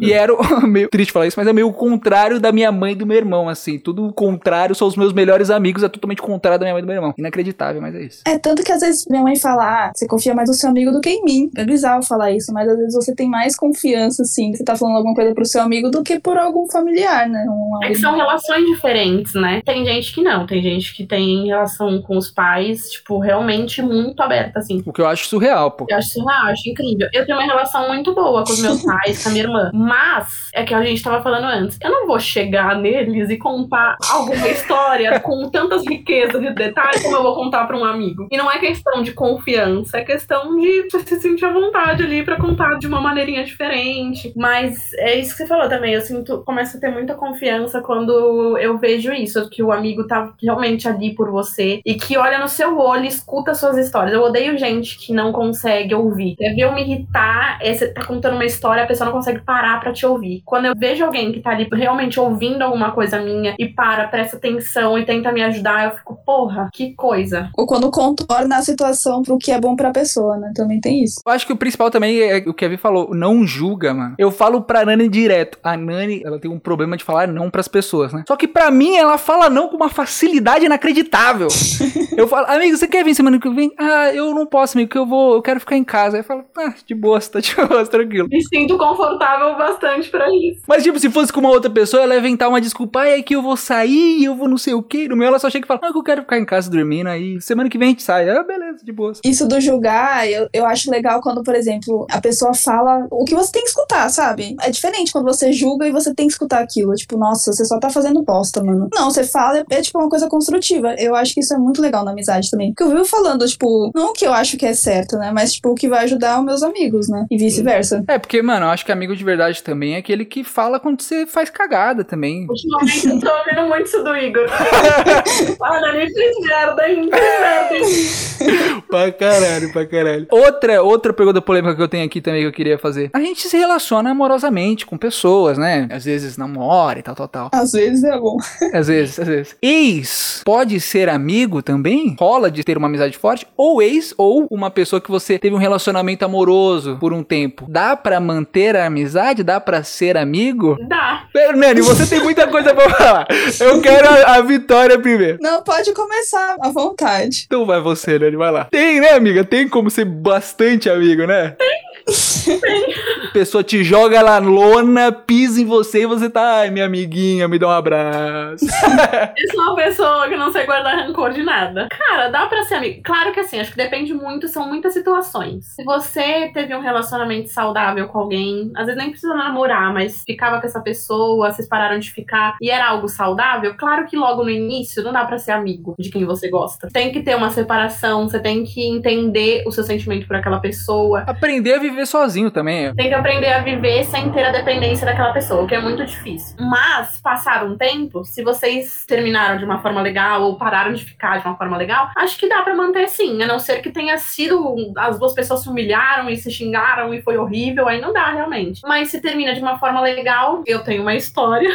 e era o, [laughs] meio triste falar isso, mas é meio o contrário da minha mãe e do meu irmão, assim. Tudo o contrário, são os meus melhores amigos, é totalmente contrário da minha mãe e do meu irmão. Inacreditável, mas é isso. É, tanto que às vezes minha mãe fala, ah, você confia mais no seu amigo do que em mim. É bizarro falar isso, mas às vezes você tem mais confiança, assim, você tá falando alguma coisa pro seu amigo do que por algum familiar, né? Um é que são relações diferentes, né? Tem gente que não, tem gente que tem relação com os pais, tipo, realmente muito aberta, assim. O que eu acho surreal, pô. Eu acho surreal, acho incrível. Eu tenho uma relação muito boa com os meus [laughs] pais, com a minha irmã. Mas, é que a gente tava falando antes, eu não vou chegar neles e contar alguma história [laughs] com tantas riquezas de detalhes como eu vou contar pra um amigo. E não é questão de confiança, é questão de você se sentir à vontade ali para contar de uma maneirinha diferente. Mas é isso que você falou também. Eu sinto, começo a ter muita confiança quando eu vejo isso, que o amigo tá realmente ali por você e que olha no seu olho e escuta suas histórias. Eu odeio gente que não consegue ouvir. Deve eu me irritar, é, você tá contando uma história, a pessoa não consegue parar para te ouvir. Quando eu vejo alguém que tá ali realmente ouvindo alguma coisa minha e para, presta atenção e tenta me ajudar, eu fico, porra, que coisa. Ou quando contorna a situação pro que é bom pra pessoa, né? Também tem isso. Eu acho que o principal também é o que a Vi falou, não julga, mano. Eu falo pra Nani direto. A Nani, ela tem um problema de falar não pras pessoas, né? Só que pra mim, ela fala não com uma facilidade inacreditável. [laughs] eu falo, amigo, você quer vir semana que vem? Ah, eu não posso, amigo, que eu vou, eu quero ficar em casa. Aí eu falo, ah, de boa, tá de [laughs] boa, tranquilo. Me sinto confortável bastante pra isso. Mas, tipo, se fosse com uma outra pessoa, ela ia inventar uma desculpa, ah, é que eu vou sair, eu vou não sei o quê. No meu, ela só chega e fala, ah, eu quero ficar em casa dormindo, aí semana que vem a gente sai. Ah, beleza, de boa. Isso do julgar, eu, eu acho legal quando, por exemplo, a pessoa fala o que você tem que escutar, sabe? É diferente quando você julga e você tem que escutar aquilo. Tipo, nossa, você só tá fazendo bosta, mano. Não, você fala, é tipo uma coisa construtiva. Eu acho que isso é muito legal na amizade também. Porque eu vivo falando, tipo, não o que eu acho que é certo, né? Mas, tipo, o que vai ajudar os meus amigos, né? E vice-versa. É, porque, mano, eu acho que amigo de verdade também é aquele que fala quando você faz cagada também. Ultimamente eu tô ouvindo muito isso do Igor. [laughs] Fala, nem fez merda, hein? merda, hein? pra caralho, pra caralho. Outra, outra pergunta polêmica que eu tenho aqui também que eu queria fazer. A gente se relaciona amorosamente com pessoas, né? Às vezes namora e tal, tal, tal. Às vezes é bom. Às vezes, às vezes. Ex pode ser amigo também? Rola de ter uma amizade forte? Ou ex, ou uma pessoa que você teve um relacionamento amoroso por um tempo. Dá pra manter a amizade? Dá pra ser amigo? Dá. Nani, você tem muita coisa pra falar. Eu quero a, a vitória primeiro. Não, pode começar à vontade. Então vai você, Nani, vai lá. Tem, né, amiga? Tem como ser bastante amigo, né? Tem. A pessoa te joga lá lona, pisa em você e você tá, ai, minha amiguinha, me dá um abraço. [laughs] Eu sou uma pessoa que não sei guardar rancor de nada. Cara, dá pra ser amigo. Claro que assim, acho que depende muito, são muitas situações. Se você teve um relacionamento saudável com alguém, às vezes nem precisa namorar, mas ficava com essa pessoa, vocês pararam de ficar e era algo saudável, claro que logo no início não dá pra ser amigo de quem você gosta. Tem que ter uma separação, você tem que entender o seu sentimento por aquela pessoa. Aprender a viver sozinho também. Tem que aprender a viver sem ter a dependência daquela pessoa, o que é muito difícil. Mas, passado um tempo, se vocês terminaram de uma forma legal ou pararam de ficar de uma forma legal, acho que dá pra manter sim. A não ser que tenha sido. As duas pessoas se humilharam e se xingaram e foi horrível, aí não dá realmente. Mas se termina de uma forma legal, eu tenho uma história. [laughs]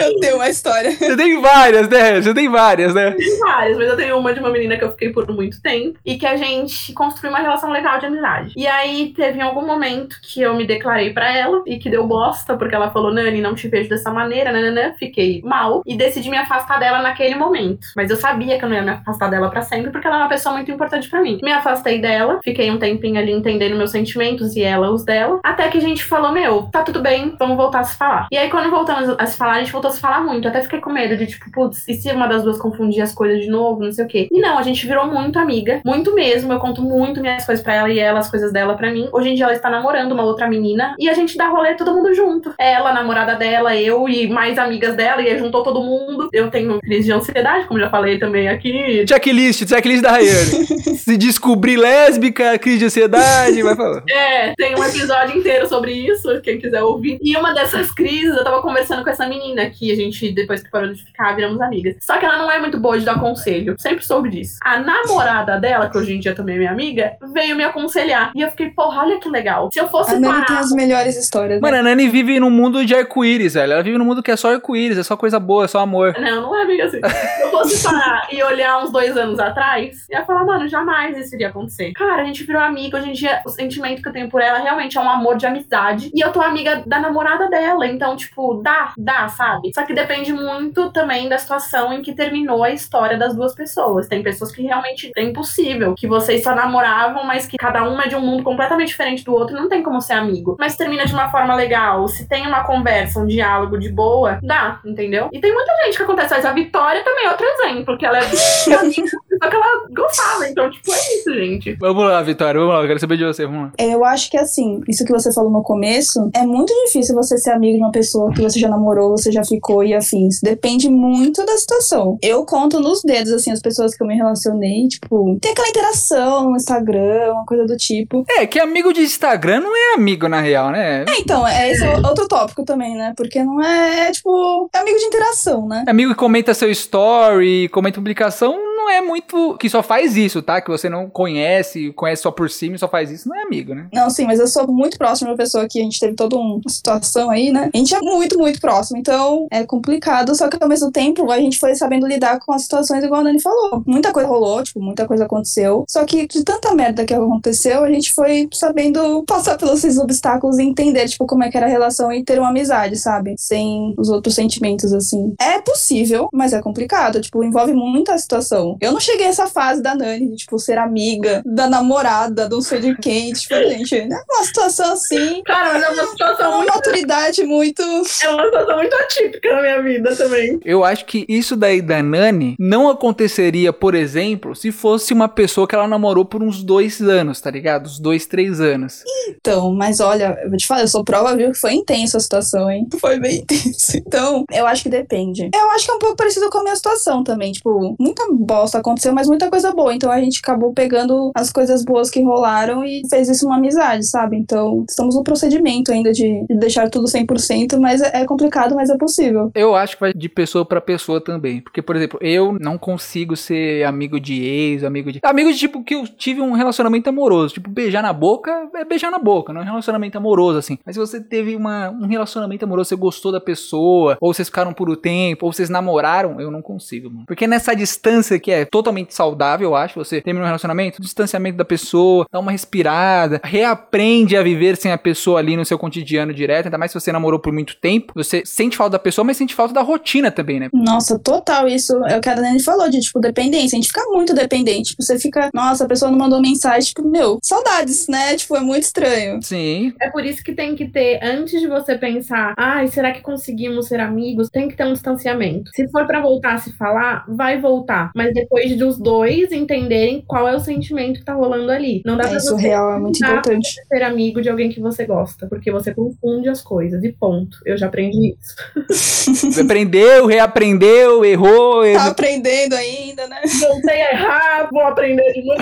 eu tenho uma história. Você tem várias, né? Você tem várias, né? Tem várias, mas eu tenho uma de uma menina que eu fiquei por muito tempo e que a gente construiu uma relação legal de amizade. E aí teve teve em algum momento que eu me declarei pra ela e que deu bosta, porque ela falou, Nani, não te vejo dessa maneira, nananã. Fiquei mal e decidi me afastar dela naquele momento. Mas eu sabia que eu não ia me afastar dela pra sempre, porque ela é uma pessoa muito importante pra mim. Me afastei dela, fiquei um tempinho ali entendendo meus sentimentos e ela os dela, até que a gente falou, meu, tá tudo bem, vamos voltar a se falar. E aí quando voltamos a se falar, a gente voltou a se falar muito. Até fiquei com medo de, tipo, putz, e se uma das duas confundir as coisas de novo, não sei o quê. E não, a gente virou muito amiga, muito mesmo. Eu conto muito minhas coisas pra ela e ela as coisas dela pra mim. Hoje em dia ela está namorando uma outra menina e a gente dá rolê todo mundo junto. Ela, a namorada dela, eu e mais amigas dela, e aí juntou todo mundo. Eu tenho crise de ansiedade, como já falei também aqui. Checklist, checklist da Rayane. [laughs] Se descobrir lésbica, crise de ansiedade, vai falar. É, tem um episódio inteiro sobre isso, quem quiser ouvir. E uma dessas crises, eu tava conversando com essa menina que a gente, depois que parou de ficar, viramos amigas. Só que ela não é muito boa de dar conselho. Sempre soube disso. A namorada dela, que hoje em dia também é minha amiga, veio me aconselhar. E eu fiquei, porra, olha que legal. Se eu fosse A Nani tem parar. as melhores histórias. né? Mano, a Nani vive num mundo de arco-íris, velho. Ela vive num mundo que é só arco-íris, é só coisa boa, é só amor. Não, não é bem assim. Se eu fosse parar e olhar uns dois anos atrás, eu ia falar, mano, jamais isso iria acontecer. Cara, a gente virou amiga. Hoje em dia, o sentimento que eu tenho por ela realmente é um amor de amizade. E eu tô amiga da namorada dela. Então, tipo, dá, dá, sabe? Só que depende muito também da situação em que terminou a história das duas pessoas. Tem pessoas que realmente é impossível. Que vocês só namoravam, mas que cada um é de um mundo completamente diferente do outro. Não tem como ser amigo. Mas termina de uma forma legal. Se tem uma conversa, um diálogo de boa, dá, entendeu? E tem muita gente que acontece. Mas a Vitória também é outro exemplo. Que ela é [laughs] só que ela gostava. Então, tipo, é isso, gente. Vamos lá, Vitória, vamos lá, eu quero saber de você, vamos lá. Eu acho que assim, isso que você falou no começo, é muito difícil você ser amigo de uma pessoa que você já namorou, você já ficou e afins. Depende muito da situação. Eu conto nos dedos, assim, as pessoas que eu me relacionei, tipo, tem aquela interação no Instagram, uma coisa do tipo. É, que amigo de Instagram não é amigo na real, né? É, então, é esse é outro tópico também, né? Porque não é, é, tipo, é amigo de interação, né? Amigo que comenta seu story, comenta publicação, é muito. Que só faz isso, tá? Que você não conhece, conhece só por cima e só faz isso, não é amigo, né? Não, sim, mas eu sou muito próxima de uma pessoa que a gente teve toda uma situação aí, né? A gente é muito, muito próximo, então é complicado, só que ao mesmo tempo a gente foi sabendo lidar com as situações igual a Nani falou. Muita coisa rolou, tipo, muita coisa aconteceu, só que de tanta merda que aconteceu, a gente foi sabendo passar pelos esses obstáculos e entender, tipo, como é que era a relação e ter uma amizade, sabe? Sem os outros sentimentos, assim. É possível, mas é complicado, tipo, envolve muita situação. Eu não cheguei a essa fase da Nani, de, tipo, ser amiga da namorada, não sei de quem, tipo, gente, é uma situação assim, Cara, mas é uma situação uma muito. maturidade muito. É uma situação muito atípica na minha vida também. Eu acho que isso daí da Nani não aconteceria, por exemplo, se fosse uma pessoa que ela namorou por uns dois anos, tá ligado? Uns dois, três anos. Então, mas olha, eu vou te falar, eu sou prova, viu, que foi intensa a situação, hein? Foi bem intensa. Então, eu acho que depende. Eu acho que é um pouco parecido com a minha situação também. Tipo, muita bosta aconteceu, mas muita coisa boa. Então a gente acabou pegando as coisas boas que rolaram e fez isso uma amizade, sabe? Então, estamos no procedimento ainda de, de deixar tudo 100%, mas é, é complicado, mas é possível. Eu acho que vai de pessoa pra pessoa também. Porque, por exemplo, eu não consigo ser amigo de ex, amigo de. Amigo de tipo que eu tive um relacionamento amoroso. Tipo, beijar na boca é beijar na boca, não é um relacionamento amoroso, assim. Mas se você teve uma, um relacionamento amoroso, você gostou da pessoa, ou vocês ficaram por um tempo, ou vocês namoraram, eu não consigo, mano. Porque nessa distância que é totalmente saudável, eu acho, você termina um relacionamento, distanciamento da pessoa, dá uma respirada, reaprende a viver sem a pessoa ali no seu cotidiano direto, ainda mais se você namorou por muito tempo. Você sente falta da pessoa, mas sente falta da rotina também, né? Nossa, total isso. É o que a Dani falou de, tipo, dependência. A gente fica muito dependente. Tipo, você fica, nossa, a pessoa não mandou mensagem, tipo, meu, saudades, né? Tipo, é muito estranho. Sim. É por isso que tem que ter, antes de você pensar, ai, será que conseguimos ser amigos? Tem que ter um distanciamento. Se for pra voltar a se falar, vai voltar. Mas depois dos dois entenderem qual é o sentimento que tá rolando ali. Não dá pra É, isso você real é muito Dá. importante. ser amigo de alguém que você gosta. Porque você confunde as coisas. E ponto. Eu já aprendi isso. [laughs] Aprendeu, reaprendeu, errou. Tá errou. aprendendo ainda, né? Voltei a errar, vou aprender de novo.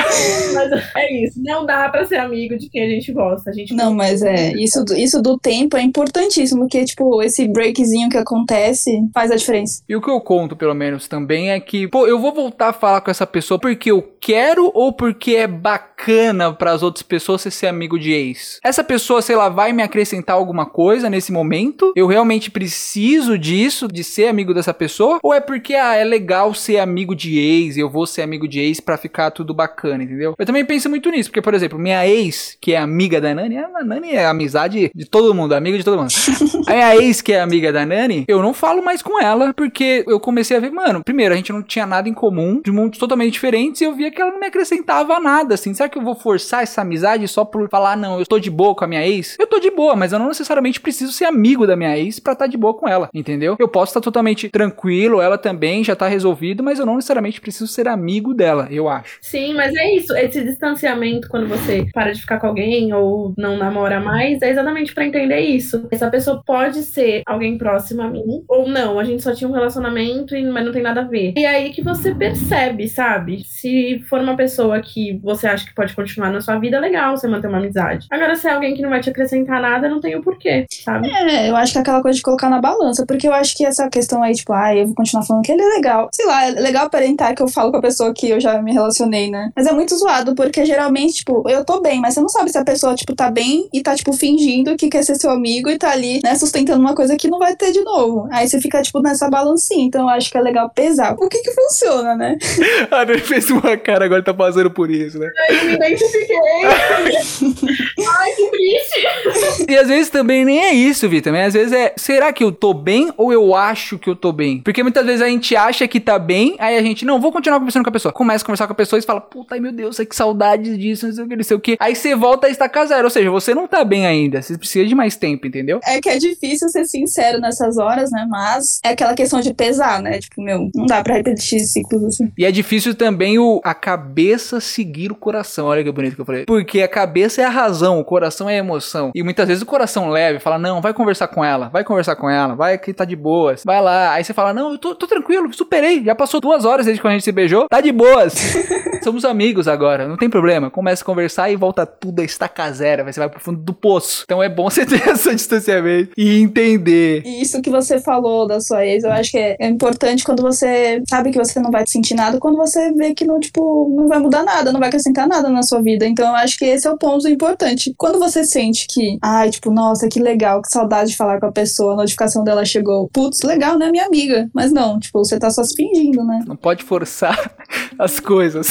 Mas é isso. Não dá pra ser amigo de quem a gente gosta. A gente Não, mas é, isso, do- isso do tempo é importantíssimo, porque, tipo, esse breakzinho que acontece faz a diferença. E o que eu conto, pelo menos, também é que, pô, eu vou voltar a falar com essa pessoa porque eu quero ou porque é bacana para as outras pessoas você ser amigo de ex? Essa pessoa, sei lá, vai me acrescentar alguma coisa nesse momento? Eu realmente preciso disso, de ser amigo dessa pessoa? Ou é porque ah, é legal ser amigo de ex, eu vou ser amigo de ex para ficar tudo bacana, entendeu? Eu também penso muito nisso, porque por exemplo, minha ex, que é amiga da Nani, a Nani é amizade de todo mundo, amiga de todo mundo. [laughs] a minha ex, que é amiga da Nani, eu não falo mais com ela, porque eu comecei a ver, mano, primeiro, a gente não tinha nada em comum, de mundos totalmente diferentes, e eu via que ela não me acrescentava nada, assim. Será que eu vou forçar essa amizade só por falar, não, eu tô de boa com a minha ex? Eu tô de boa, mas eu não necessariamente preciso ser amigo da minha ex pra estar tá de boa com ela, entendeu? Eu posso estar tá totalmente tranquilo, ela também já tá resolvido, mas eu não necessariamente preciso ser amigo dela, eu acho. Sim, mas é isso, esse distanciamento quando você para de ficar com alguém ou não namora mais, é exatamente para entender isso. Essa pessoa pode ser alguém próximo a mim ou não, a gente só tinha um relacionamento, mas não tem nada a ver. E é aí que você percebe, sabe? Se for uma pessoa que você acha que pode continuar na sua vida, é legal você manter uma amizade. Agora, se é alguém que não vai te acrescentar nada, não tem o porquê, sabe? É, eu acho que é aquela coisa de colocar na balança, porque eu acho que essa questão aí, tipo, ah, eu vou continuar falando que ele é legal. Sei lá, é legal aparentar que eu falo com a pessoa que eu já me relacionei, né? Mas é muito zoado, porque geralmente, tipo, eu tô bem, mas você não sabe se a pessoa, tipo, tá bem e tá, tipo, fingindo que quer ser seu amigo e tá ali, né, sustentando uma coisa que não vai ter de novo. Aí você fica, tipo, nessa balancinha. Então eu acho que é legal pesar. O que que funciona, né? [laughs] ah, ele fez uma cara, agora tá passando por isso, né? Ai, me identifiquei. Ai, que triste. E às vezes também nem é isso, Vitor. Às vezes é, será que eu tô bem ou eu acho que eu tô bem? Porque muitas vezes a gente acha que tá bem, aí a gente, não, vou continuar conversando com a pessoa. Começa a conversar com a pessoa e fala, puta, ai meu Deus, que saudade disso, não sei o que, não sei o que. Aí você volta a estacar zero, ou seja, você não tá bem ainda, você precisa de mais tempo, entendeu? É que é difícil ser sincero nessas horas, né? Mas é aquela questão de pesar, né? Tipo, meu, não dá pra repetir ciclos assim. E é difícil também o a cabeça seguir o coração. Olha que bonito que eu falei. Porque a cabeça é a razão, o coração é a emoção. E muitas vezes o coração leve fala: Não, vai conversar com ela, vai conversar com ela, vai que tá de boas, vai lá. Aí você fala: Não, eu tô, tô tranquilo, superei, já passou duas horas desde que a gente se beijou, tá de boas. [laughs] Somos amigos agora, não tem problema. Começa a conversar e volta tudo a estaca zero, você vai pro fundo do poço. Então é bom [laughs] você ter esse distanciamento e entender. E isso que você falou da sua ex, eu acho que é, é importante quando você sabe que você não vai sentir quando você vê que não, tipo, não vai mudar nada, não vai acrescentar nada na sua vida. Então eu acho que esse é o ponto importante. Quando você sente que, ai, tipo, nossa, que legal, que saudade de falar com a pessoa, a notificação dela chegou. Putz, legal, né, minha amiga? Mas não, tipo, você tá só se fingindo, né? Não pode forçar [laughs] as coisas.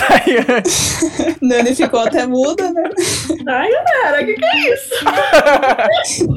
[laughs] Nani ficou até muda, né? Ai, galera, o que, que é isso? [laughs]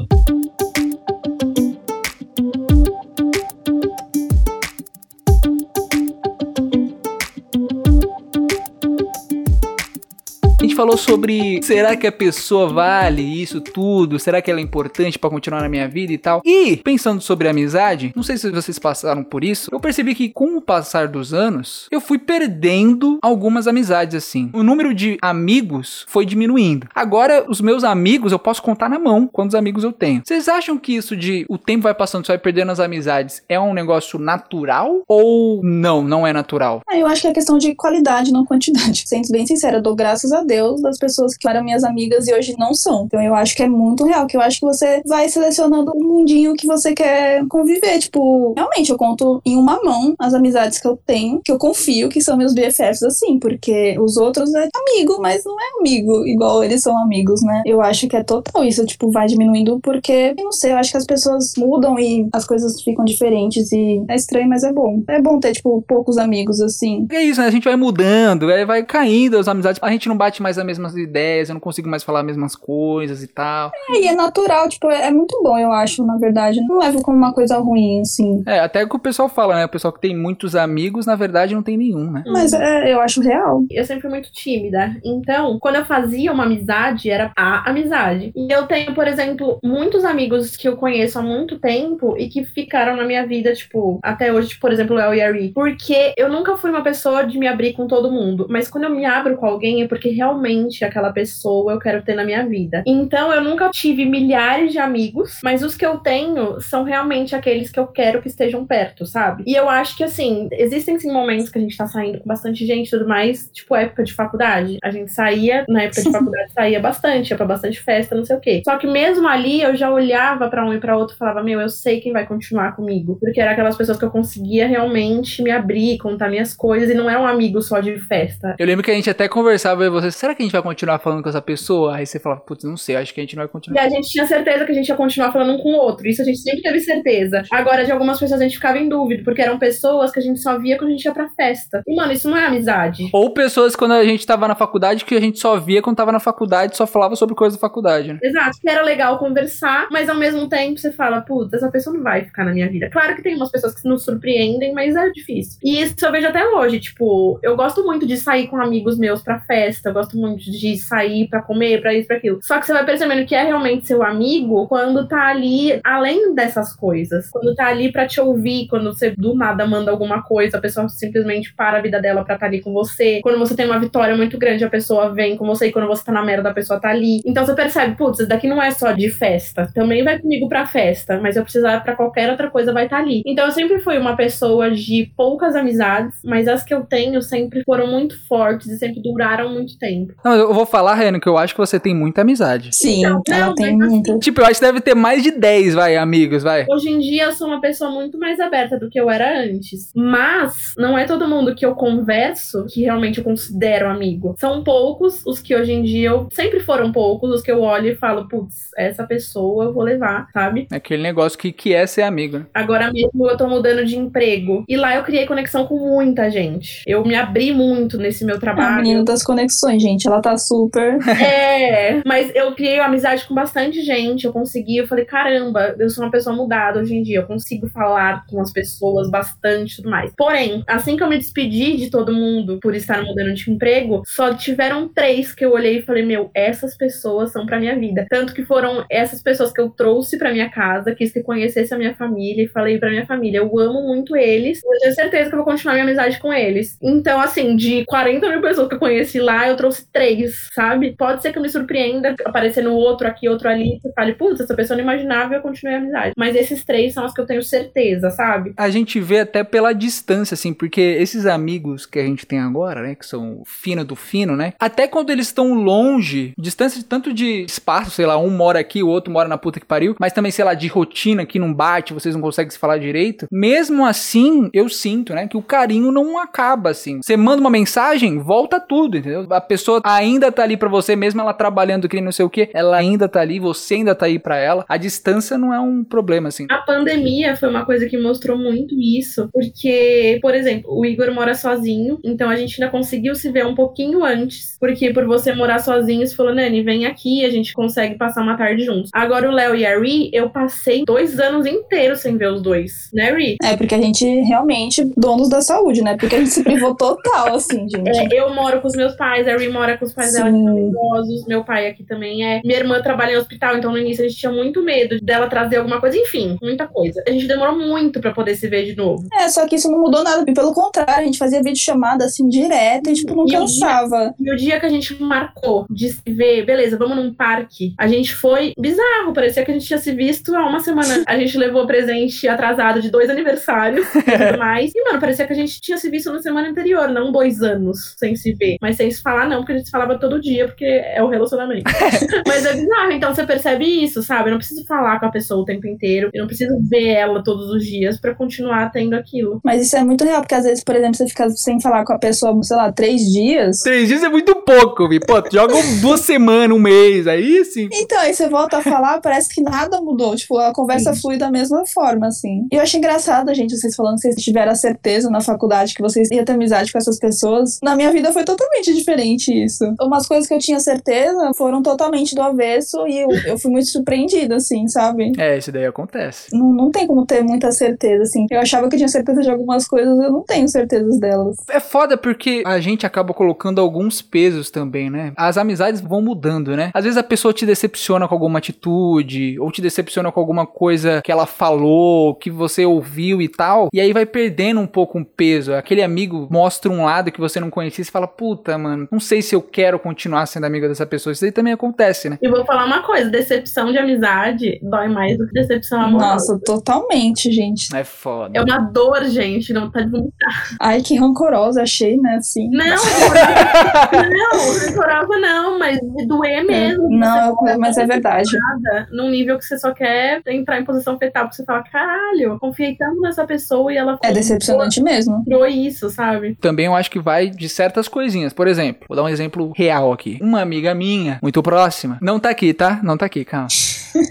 falou sobre será que a pessoa vale isso tudo? Será que ela é importante para continuar na minha vida e tal? E pensando sobre amizade, não sei se vocês passaram por isso, eu percebi que com o passar dos anos, eu fui perdendo algumas amizades assim. O número de amigos foi diminuindo. Agora, os meus amigos eu posso contar na mão quantos amigos eu tenho. Vocês acham que isso de o tempo vai passando, você vai perdendo as amizades, é um negócio natural ou não, não é natural? Ah, eu acho que é questão de qualidade, não quantidade. [laughs] Sendo bem sincera, eu dou graças a Deus das pessoas que eram minhas amigas e hoje não são. Então eu acho que é muito real, que eu acho que você vai selecionando um mundinho que você quer conviver. Tipo, realmente, eu conto em uma mão as amizades que eu tenho, que eu confio que são meus BFFs assim, porque os outros é amigo, mas não é amigo igual eles são amigos, né? Eu acho que é total isso, tipo, vai diminuindo porque, não sei, eu acho que as pessoas mudam e as coisas ficam diferentes e é estranho, mas é bom. É bom ter, tipo, poucos amigos assim. É isso, né? A gente vai mudando, vai caindo as amizades, a gente não bate mais as mesmas ideias, eu não consigo mais falar as mesmas coisas e tal. É, e é natural, tipo, é, é muito bom, eu acho, na verdade. Não levo como uma coisa ruim, assim. É, até o que o pessoal fala, né? O pessoal que tem muitos amigos, na verdade, não tem nenhum, né? Mas é, eu acho real. Eu sempre fui muito tímida. Então, quando eu fazia uma amizade, era a amizade. E eu tenho, por exemplo, muitos amigos que eu conheço há muito tempo e que ficaram na minha vida, tipo, até hoje, tipo, por exemplo, o El e a Ri. Porque eu nunca fui uma pessoa de me abrir com todo mundo. Mas quando eu me abro com alguém é porque realmente realmente aquela pessoa eu quero ter na minha vida. Então eu nunca tive milhares de amigos, mas os que eu tenho são realmente aqueles que eu quero que estejam perto, sabe? E eu acho que assim, existem sim momentos que a gente tá saindo com bastante gente e tudo mais, tipo época de faculdade. A gente saía, na época de [laughs] faculdade, saía bastante, ia pra bastante festa, não sei o quê. Só que mesmo ali eu já olhava para um e para outro e falava: Meu, eu sei quem vai continuar comigo. Porque era aquelas pessoas que eu conseguia realmente me abrir, contar minhas coisas e não era um amigo só de festa. Eu lembro que a gente até conversava e você, será que a gente vai continuar falando com essa pessoa? Aí você falava, putz, não sei, acho que a gente não vai E continuar. a gente tinha certeza que a gente ia continuar falando um com o outro. Isso a gente sempre teve certeza. Agora, de algumas pessoas a gente ficava em dúvida, porque eram pessoas que a gente só via quando a gente ia pra festa. E, mano, isso não é amizade. Ou pessoas quando a gente tava na faculdade que a gente só via quando tava na faculdade, só falava sobre coisas da faculdade, né? Exato, que era legal conversar, mas ao mesmo tempo você fala, putz, essa pessoa não vai ficar na minha vida. Claro que tem umas pessoas que nos surpreendem, mas é difícil. E isso eu vejo até hoje, tipo, eu gosto muito de sair com amigos meus pra festa, eu gosto muito de sair pra comer, pra isso, pra aquilo. Só que você vai percebendo que é realmente seu amigo quando tá ali além dessas coisas. Quando tá ali pra te ouvir, quando você do nada manda alguma coisa, a pessoa simplesmente para a vida dela pra estar ali com você. Quando você tem uma vitória muito grande, a pessoa vem com você e quando você tá na merda, a pessoa tá ali. Então você percebe, putz, isso daqui não é só de festa. Também vai comigo pra festa, mas eu precisar pra qualquer outra coisa vai estar ali. Então eu sempre fui uma pessoa de poucas amizades, mas as que eu tenho sempre foram muito fortes e sempre duraram muito tempo. Não, eu vou falar, Reno, que eu acho que você tem muita amizade. Sim, Então, ela não, tem mas assim, muita. Tipo, eu acho que deve ter mais de 10, vai, amigos, vai. Hoje em dia eu sou uma pessoa muito mais aberta do que eu era antes. Mas não é todo mundo que eu converso que realmente eu considero amigo. São poucos os que hoje em dia eu sempre foram poucos os que eu olho e falo, putz, essa pessoa eu vou levar, sabe? É Aquele negócio que, que é ser amigo, né? Agora mesmo eu tô mudando de emprego. E lá eu criei conexão com muita gente. Eu me abri muito nesse meu É a trabalho. menina das conexões, gente. Ela tá super. [laughs] É, mas eu criei amizade com bastante gente. Eu consegui, eu falei, caramba, eu sou uma pessoa mudada hoje em dia. Eu consigo falar com as pessoas bastante e tudo mais. Porém, assim que eu me despedi de todo mundo por estar mudando de emprego, só tiveram três que eu olhei e falei, meu, essas pessoas são pra minha vida. Tanto que foram essas pessoas que eu trouxe pra minha casa, quis que conhecesse a minha família e falei pra minha família, eu amo muito eles. Eu tenho certeza que eu vou continuar minha amizade com eles. Então, assim, de 40 mil pessoas que eu conheci lá, eu trouxe três, sabe? Pode ser que eu me surpreenda aparecendo outro aqui, outro ali, eu fale, putz, essa pessoa não imaginava e eu continuei a amizade. Mas esses três são as que eu tenho certeza, sabe? A gente vê até pela distância, assim, porque esses amigos que a gente tem agora, né, que são fino do fino, né, até quando eles estão longe, distância de tanto de espaço, sei lá, um mora aqui, o outro mora na puta que pariu, mas também, sei lá, de rotina que não bate, vocês não conseguem se falar direito, mesmo assim, eu sinto, né, que o carinho não acaba, assim. Você manda uma mensagem, volta tudo, entendeu? A pessoa ainda tá ali pra você, mesmo ela trabalhando que nem não sei o que, ela ainda tá ali, você ainda tá aí pra ela. A distância não é um problema, assim. A pandemia foi uma coisa que mostrou muito isso, porque, por exemplo, o Igor mora sozinho, então a gente ainda conseguiu se ver um pouquinho antes, porque por você morar sozinho, você falou, Nani, vem aqui, a gente consegue passar uma tarde juntos. Agora o Léo e a Ri, eu passei dois anos inteiros sem ver os dois, né, Ri? É, porque a gente realmente, donos da saúde, né? Porque a gente se privou total, assim, gente. É, eu moro com os meus pais, a Ri mora com os pais dela que são Sim. idosos, meu pai aqui também é. Minha irmã trabalha em hospital, então no início a gente tinha muito medo dela trazer alguma coisa, enfim, muita coisa. A gente demorou muito pra poder se ver de novo. É, só que isso não mudou nada. Pelo contrário, a gente fazia videochamada assim direto e, tipo, não E cansava. E o dia que a gente marcou de se ver, beleza, vamos num parque, a gente foi bizarro, parecia que a gente tinha se visto há uma semana. [laughs] A gente levou presente atrasado de dois aniversários e tudo [laughs] mais. E, mano, parecia que a gente tinha se visto na semana anterior, não dois anos sem se ver. Mas sem se falar, não, porque a gente se falava todo dia, porque é o relacionamento. [laughs] Mas é bizarro, então você percebe isso, sabe? Eu não preciso falar com a pessoa o tempo inteiro, eu não preciso ver ela todos os dias pra continuar tendo aquilo. Mas isso é muito real, porque às vezes, por exemplo, você fica sem falar com a pessoa, sei lá, três dias. Três dias é muito pouco, Vi. Pô, tu joga duas semanas, um mês, aí sim. Então, aí você volta a falar, parece que nada mudou. Tipo, a conversa flui da mesma forma, assim. E eu achei engraçado, gente, vocês falando que vocês tiveram a certeza na faculdade que vocês iam ter amizade com essas pessoas. Na minha vida foi totalmente diferente isso. Umas coisas que eu tinha certeza foram totalmente do avesso e eu, eu fui muito surpreendida, assim, sabe? É, isso daí acontece. Não, não tem como ter muita certeza, assim. Eu achava que eu tinha certeza de algumas coisas, eu não tenho certezas delas. É foda porque a gente acaba colocando alguns pesos também, né? As amizades vão mudando, né? Às vezes a pessoa te decepciona com alguma atitude, ou te decepciona com alguma coisa que ela falou, que você ouviu e tal, e aí vai perdendo um pouco um peso. Aquele amigo mostra um lado que você não conhecia e fala, puta, mano, não sei se eu eu quero continuar sendo amigo dessa pessoa. Isso aí também acontece, né? E vou falar uma coisa: decepção de amizade dói mais do que decepção amorosa. Nossa, totalmente, gente. É foda. É uma dor, gente, não tá de vomitar. Ai, que rancorosa, achei, né? Assim. Não, não, rancorosa não, mas de doer mesmo. Não, eu- mas é verdade. Nada, num nível que você só quer entrar em posição fetal, porque você fala, caralho, confiei tanto nessa pessoa e ela É decepcionante mesmo. mostrou isso, sabe? Também eu acho que vai de certas coisinhas. Por exemplo, vou dar um exemplo real aqui. Uma amiga minha, muito próxima, não tá aqui, tá? Não tá aqui, calma.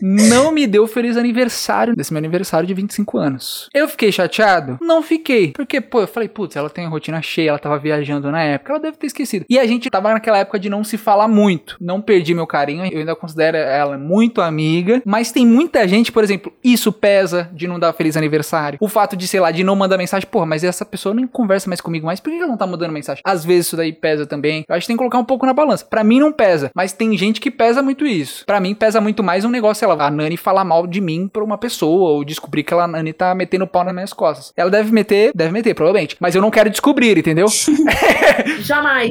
Não me deu feliz aniversário desse meu aniversário de 25 anos. Eu fiquei chateado? Não fiquei. Porque, pô, eu falei, putz, ela tem a rotina cheia, ela tava viajando na época, ela deve ter esquecido. E a gente tava naquela época de não se falar muito. Não perdi meu carinho, eu ainda considero ela muito amiga. Mas tem muita gente, por exemplo, isso pesa de não dar feliz aniversário. O fato de, sei lá, de não mandar mensagem, porra, mas essa pessoa nem conversa mais comigo mais, por que ela não tá mandando mensagem? Às vezes isso daí pesa também. Eu acho que tem que colocar um pouco na balança. Pra mim não pesa, mas tem gente que pesa muito isso. Pra mim pesa muito mais um negócio, sei lá, a Nani falar mal de mim pra uma pessoa, ou descobrir que ela, a Nani tá metendo pau nas minhas costas. Ela deve meter, deve meter, provavelmente. Mas eu não quero descobrir, entendeu? [laughs] Jamais.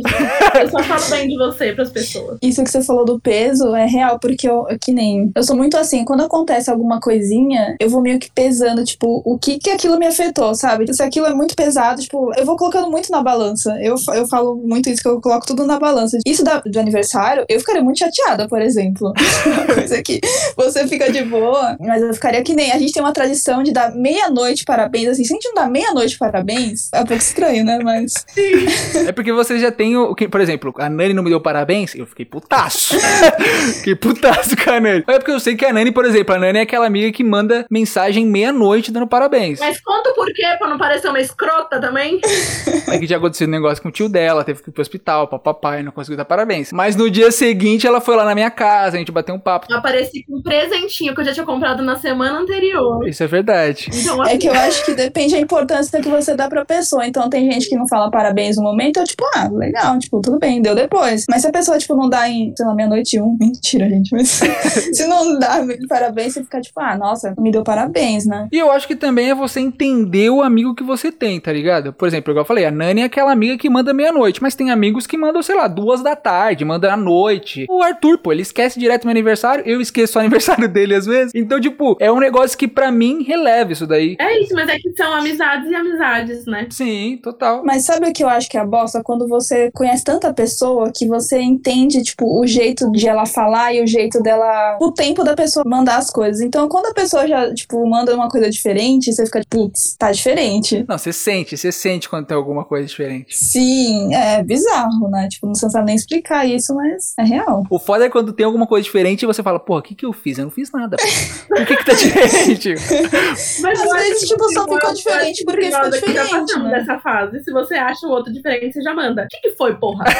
Eu só falo bem de você pras pessoas. Isso que você falou do peso é real, porque eu, que nem. Eu sou muito assim, quando acontece alguma coisinha, eu vou meio que pesando, tipo, o que que aquilo me afetou, sabe? Se aquilo é muito pesado, tipo, eu vou colocando muito na balança. Eu, eu falo muito isso, que eu coloco tudo na balança. Isso da, do aniversário, eu ficaria muito chateada, por exemplo. [laughs] Coisa que você fica de boa, mas eu ficaria que nem. A gente tem uma tradição de dar meia-noite parabéns, assim. Se a gente não dá meia-noite parabéns, é um pouco estranho, né? Mas. É porque você já tem o. que- Por exemplo, a Nani não me deu parabéns, eu fiquei putaço. [laughs] fiquei putaço com a Nani. É porque eu sei que a Nani, por exemplo, a Nani é aquela amiga que manda mensagem meia-noite dando parabéns. Mas conta o porquê pra não parecer uma escrota também. É que tinha acontecido um negócio com o tio dela, teve que ir pro hospital, papai, não conseguiu dar parabéns. Mas no dia seguinte ela foi lá na minha casa, a gente bateu um papo. Eu apareci com um presentinho que eu já tinha comprado na semana anterior. Isso é verdade. Então, É assim, que eu acho que depende da importância que você dá pra pessoa. Então tem gente que não fala parabéns no momento, eu tipo, ah, legal, tipo, tudo bem, deu depois. Mas se a pessoa, tipo, não dá em, sei lá, meia-noite e um, [laughs] mentira, gente, mas [laughs] se não dá parabéns, você fica tipo, ah, nossa, me deu parabéns, né? E eu acho que também é você entender o amigo que você tem, tá ligado? Por exemplo, igual eu falei, a Nani é aquela amiga que manda meia-noite, mas tem amigos que mandam, sei lá, duas da tarde, manda à noite. O Arthur, pô, ele esquece direto meu aniversário, eu esqueço o aniversário dele às vezes. Então, tipo, é um negócio que pra mim releva isso daí. é isso, mas é que são amizades e amizades, né? Sim, total. Mas sabe o que eu acho que é a bosta? Quando você conhece tanta pessoa que você entende, tipo, o jeito de ela falar e o jeito dela. o tempo da pessoa mandar as coisas. Então, quando a pessoa já, tipo, manda uma coisa diferente, você fica, putz, tá diferente. Não, você sente, você sente quando tem alguma coisa diferente. Sim, é bizarro, né? Tipo, não sabe nem explicar isso, mas é real. O foda é quando tem alguma coisa diferente e você fala, porra, o que que eu fiz? Eu não fiz nada. Por que que tá diferente? [laughs] Mas Às vezes, tipo, só igual- ficou diferente porque que ficou aqui Já diferente, passamos né? dessa fase. Se você acha o outro diferente, você já manda. O que, que foi, porra? [laughs]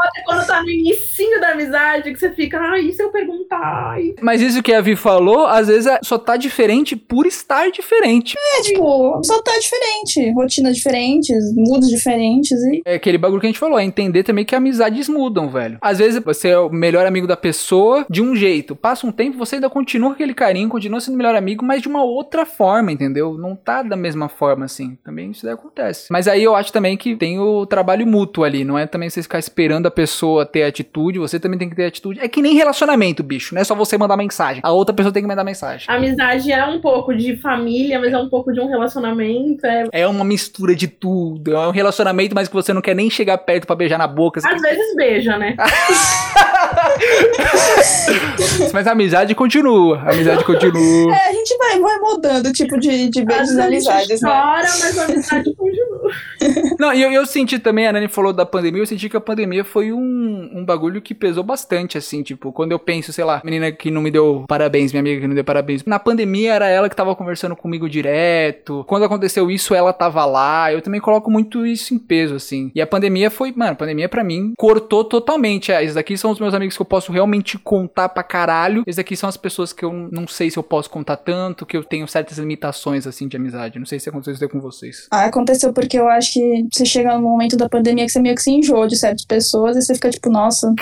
Até quando tá no inicinho da amizade, que você fica, ai, e se eu perguntar? Mas isso que a Vi falou, às vezes é- só tá diferente por estar diferente. É, tipo, só tá diferente. Rotinas diferentes, moods diferentes e. É aquele bagulho que a gente falou, é entender também que amizades mudam, velho. Às vezes você é o melhor amigo da pessoa de um jeito. Passa um tempo, você ainda continua aquele carinho, continua sendo melhor amigo, mas de uma outra forma, entendeu? Não tá da mesma forma assim. Também isso daí acontece. Mas aí eu acho também que tem o trabalho mútuo ali, não é também você ficar esperando a pessoa ter atitude, você também tem que ter atitude. É que nem relacionamento, bicho, não é só você mandar mensagem. A outra pessoa tem que mandar mensagem. amizade é um pouco de família, mas é um pouco de um relacionamento. É... É uma mistura de tudo. É um relacionamento, mas que você não quer nem chegar perto pra beijar na boca. Às vezes beija, né? [laughs] [laughs] Mas a amizade continua. A amizade continua. É, a gente vai, vai mudando o tipo de, de beijos e amizades, né? chora, mas a amizade continua. [laughs] Não, e eu, eu senti também, a Nani falou da pandemia, eu senti que a pandemia foi um, um bagulho que pesou bastante, assim, tipo, quando eu penso, sei lá, menina que não me deu parabéns, minha amiga que não me deu parabéns. Na pandemia era ela que tava conversando comigo direto. Quando aconteceu isso, ela tava lá. Eu também coloco muito isso em peso, assim. E a pandemia foi, mano, a pandemia pra mim cortou totalmente. É, esses daqui são os meus amigos que eu posso realmente contar pra caralho. Esses aqui são as pessoas que eu não sei se eu posso contar tanto, que eu tenho certas limitações, assim, de amizade. Não sei se aconteceu com vocês. Ah, aconteceu porque eu acho que você chega no momento da pandemia que você meio que se enjoa de certas pessoas e você fica tipo, nossa.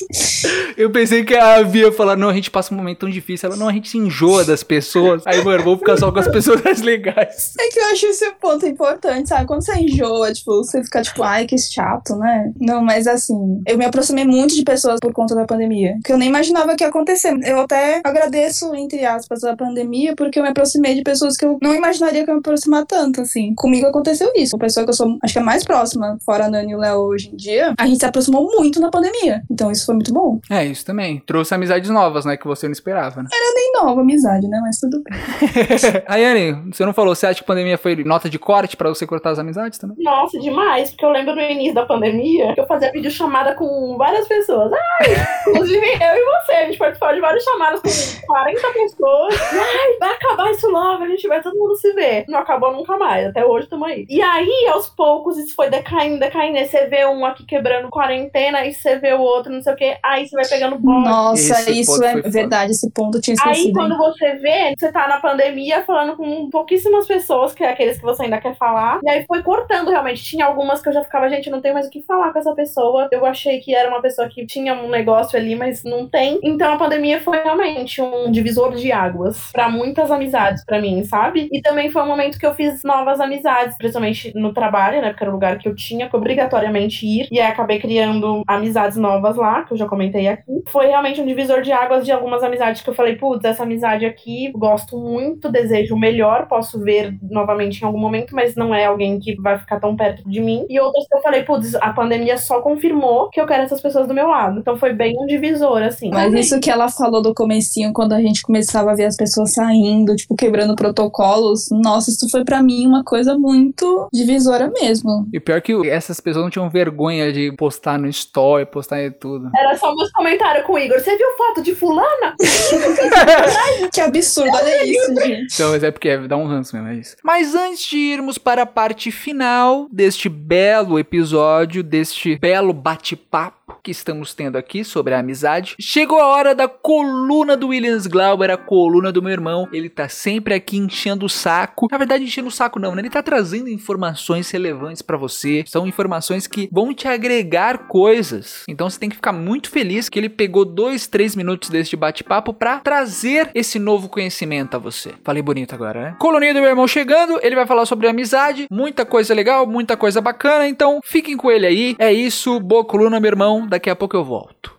[laughs] eu pensei que a Via ia falar, não, a gente passa um momento tão difícil. Ela, não, a gente se enjoa das pessoas. Aí, mano, vou ficar só com as pessoas mais legais. [laughs] É que eu acho esse ponto importante, sabe? Quando você enjoa, tipo, você fica tipo, ai, que chato, né? Não, mas assim, eu me aproximei muito de pessoas por conta da pandemia. Que eu nem imaginava que ia acontecer. Eu até agradeço, entre aspas, a pandemia, porque eu me aproximei de pessoas que eu não imaginaria que eu me aproximar tanto, assim. Comigo aconteceu isso. Uma pessoa que eu sou, acho que é mais próxima, fora a Nani e o Léo hoje em dia, a gente se aproximou muito na pandemia. Então isso foi muito bom. É, isso também. Trouxe amizades novas, né? Que você não esperava, né? Era nem nova amizade, né? Mas tudo bem. [laughs] Ayane, você não falou, você acha que a pandemia foi nota de corte pra você cortar as amizades também? Nossa, demais. Porque eu lembro no início da pandemia que eu fazia videochamada com várias pessoas. Ai, [laughs] inclusive eu e você. A gente participou de várias chamadas com 40 pessoas. Ai, vai acabar isso logo, a gente vai todo mundo se ver. Não acabou nunca mais. Até hoje estamos aí. E aí, aos poucos, isso foi decaindo, decaindo. Aí você vê um aqui quebrando quarentena, e você vê o outro, não sei o que. Aí você vai pegando bode. Nossa, esse isso é verdade. Esse ponto tinha esquecido. Aí, quando você vê, você tá na pandemia falando com pouquíssimas pessoas, que é aqueles que você ainda quer falar. E aí foi cortando realmente. Tinha algumas que eu já ficava, gente, não tenho mais o que falar com essa pessoa. Eu achei que era uma pessoa que tinha um negócio ali, mas não tem. Então a pandemia foi realmente um divisor de águas para muitas amizades para mim, sabe? E também foi um momento que eu fiz novas amizades, principalmente no trabalho, né? Porque era o lugar que eu tinha que obrigatoriamente ir. E aí acabei criando amizades novas lá, que eu já comentei aqui. Foi realmente um divisor de águas de algumas amizades que eu falei, putz, essa amizade aqui, gosto muito, desejo o melhor, posso ver novamente em algum momento, mas não é alguém que vai ficar tão perto de mim. E outras que eu falei, putz, a pandemia só confirmou que eu quero essas pessoas do meu lado. Então foi bem um divisor, assim. Mas isso que ela falou do comecinho, quando a gente começava a ver as pessoas saindo, tipo, quebrando protocolos, nossa, isso foi para mim uma coisa muito divisora mesmo. E pior que essas pessoas não tinham vergonha de postar no story, postar em tudo. Era só meus comentários com o Igor. Você viu foto de fulana? [laughs] que absurdo, olha isso, gente. Então, mas é porque dá um ranço mesmo, é isso. Mas antes de irmos para a parte final deste belo episódio, deste belo bate-papo, que estamos tendo aqui sobre a amizade. Chegou a hora da coluna do Williams Glauber, a coluna do meu irmão. Ele tá sempre aqui enchendo o saco. Na verdade, enchendo o saco não, né? Ele tá trazendo informações relevantes para você. São informações que vão te agregar coisas. Então você tem que ficar muito feliz que ele pegou dois, três minutos deste bate-papo para trazer esse novo conhecimento a você. Falei bonito agora, né? Coluninha do meu irmão chegando, ele vai falar sobre amizade, muita coisa legal, muita coisa bacana. Então fiquem com ele aí. É isso, boa coluna, meu irmão daqui a pouco eu volto.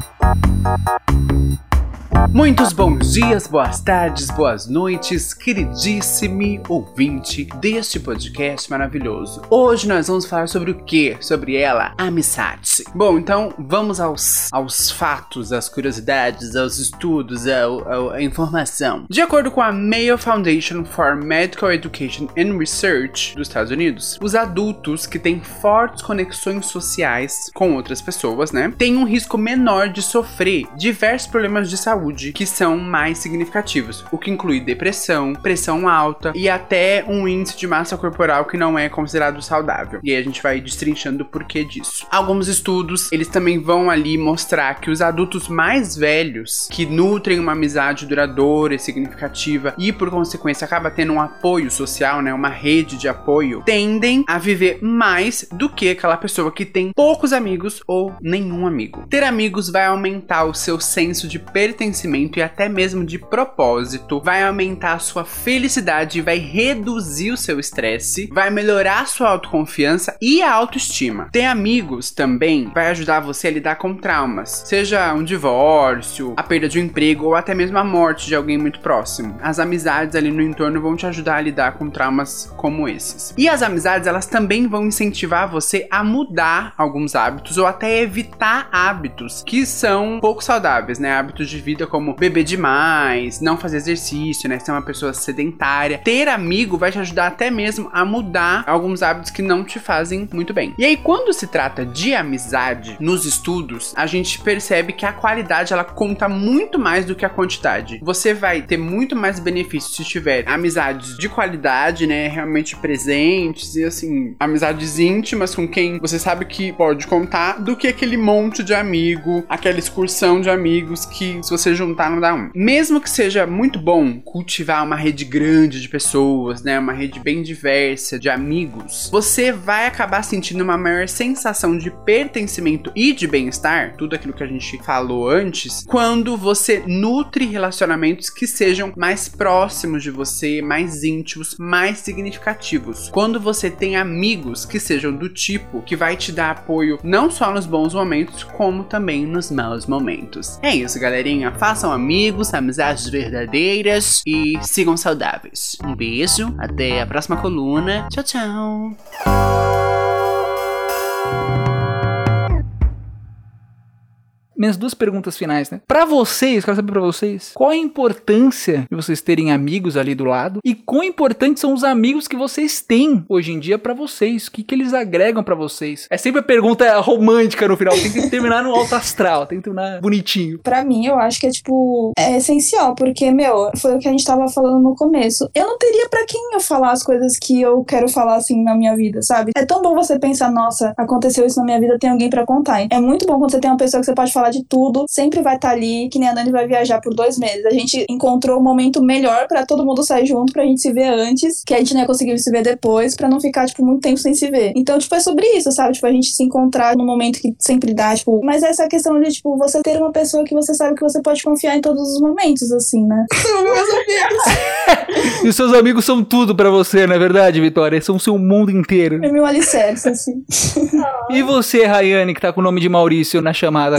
Thank you. Muitos bons dias, boas tardes, boas noites, queridíssimo ouvinte deste podcast maravilhoso. Hoje nós vamos falar sobre o que? Sobre ela, amizade. Bom, então vamos aos, aos fatos, às curiosidades, aos estudos, à informação. De acordo com a Mayo Foundation for Medical Education and Research dos Estados Unidos, os adultos que têm fortes conexões sociais com outras pessoas, né, têm um risco menor de sofrer diversos problemas de saúde saúde que são mais significativos, o que inclui depressão, pressão alta e até um índice de massa corporal que não é considerado saudável. E aí a gente vai destrinchando o porquê disso. Alguns estudos, eles também vão ali mostrar que os adultos mais velhos, que nutrem uma amizade duradoura e significativa e por consequência acaba tendo um apoio social, né, uma rede de apoio, tendem a viver mais do que aquela pessoa que tem poucos amigos ou nenhum amigo. Ter amigos vai aumentar o seu senso de pertencimento e até mesmo de propósito, vai aumentar a sua felicidade, vai reduzir o seu estresse, vai melhorar a sua autoconfiança e a autoestima. Ter amigos também vai ajudar você a lidar com traumas, seja um divórcio, a perda de um emprego ou até mesmo a morte de alguém muito próximo. As amizades ali no entorno vão te ajudar a lidar com traumas como esses. E as amizades, elas também vão incentivar você a mudar alguns hábitos ou até evitar hábitos que são pouco saudáveis, né? Hábitos de vida como beber demais, não fazer exercício, né? Ser uma pessoa sedentária. Ter amigo vai te ajudar até mesmo a mudar alguns hábitos que não te fazem muito bem. E aí, quando se trata de amizade nos estudos, a gente percebe que a qualidade ela conta muito mais do que a quantidade. Você vai ter muito mais benefícios se tiver amizades de qualidade, né? Realmente presentes e assim, amizades íntimas com quem você sabe que pode contar, do que aquele monte de amigo, aquela excursão de amigos que se você juntar não dá um. Mesmo que seja muito bom cultivar uma rede grande de pessoas, né? Uma rede bem diversa de amigos, você vai acabar sentindo uma maior sensação de pertencimento e de bem-estar, tudo aquilo que a gente falou antes, quando você nutre relacionamentos que sejam mais próximos de você, mais íntimos, mais significativos. Quando você tem amigos que sejam do tipo que vai te dar apoio não só nos bons momentos, como também nos maus momentos. É isso, galerinha. Façam amigos, amizades verdadeiras e sigam saudáveis. Um beijo, até a próxima coluna. Tchau, tchau. Minhas duas perguntas finais, né? Pra vocês, quero saber pra vocês, qual a importância de vocês terem amigos ali do lado e quão importantes são os amigos que vocês têm hoje em dia pra vocês? O que, que eles agregam pra vocês? É sempre a pergunta romântica no final, tem que terminar no alto astral, tem que terminar bonitinho. Pra mim, eu acho que é, tipo, é essencial, porque, meu, foi o que a gente tava falando no começo. Eu não teria pra quem eu falar as coisas que eu quero falar, assim, na minha vida, sabe? É tão bom você pensar, nossa, aconteceu isso na minha vida, tem alguém pra contar. É muito bom quando você tem uma pessoa que você pode falar de tudo, sempre vai estar tá ali, que nem a Nani vai viajar por dois meses. A gente encontrou um momento melhor para todo mundo sair junto, pra gente se ver antes, que a gente não ia conseguir se ver depois, para não ficar, tipo, muito tempo sem se ver. Então, tipo, é sobre isso, sabe? Tipo, a gente se encontrar no momento que sempre dá, tipo, mas essa questão de, tipo, você ter uma pessoa que você sabe que você pode confiar em todos os momentos, assim, né? [laughs] Meus amigos. [laughs] e os seus amigos são tudo para você, não é verdade, Vitória? São o seu mundo inteiro. É meu alicerce, assim. [laughs] e você, Rayane, que tá com o nome de Maurício na chamada?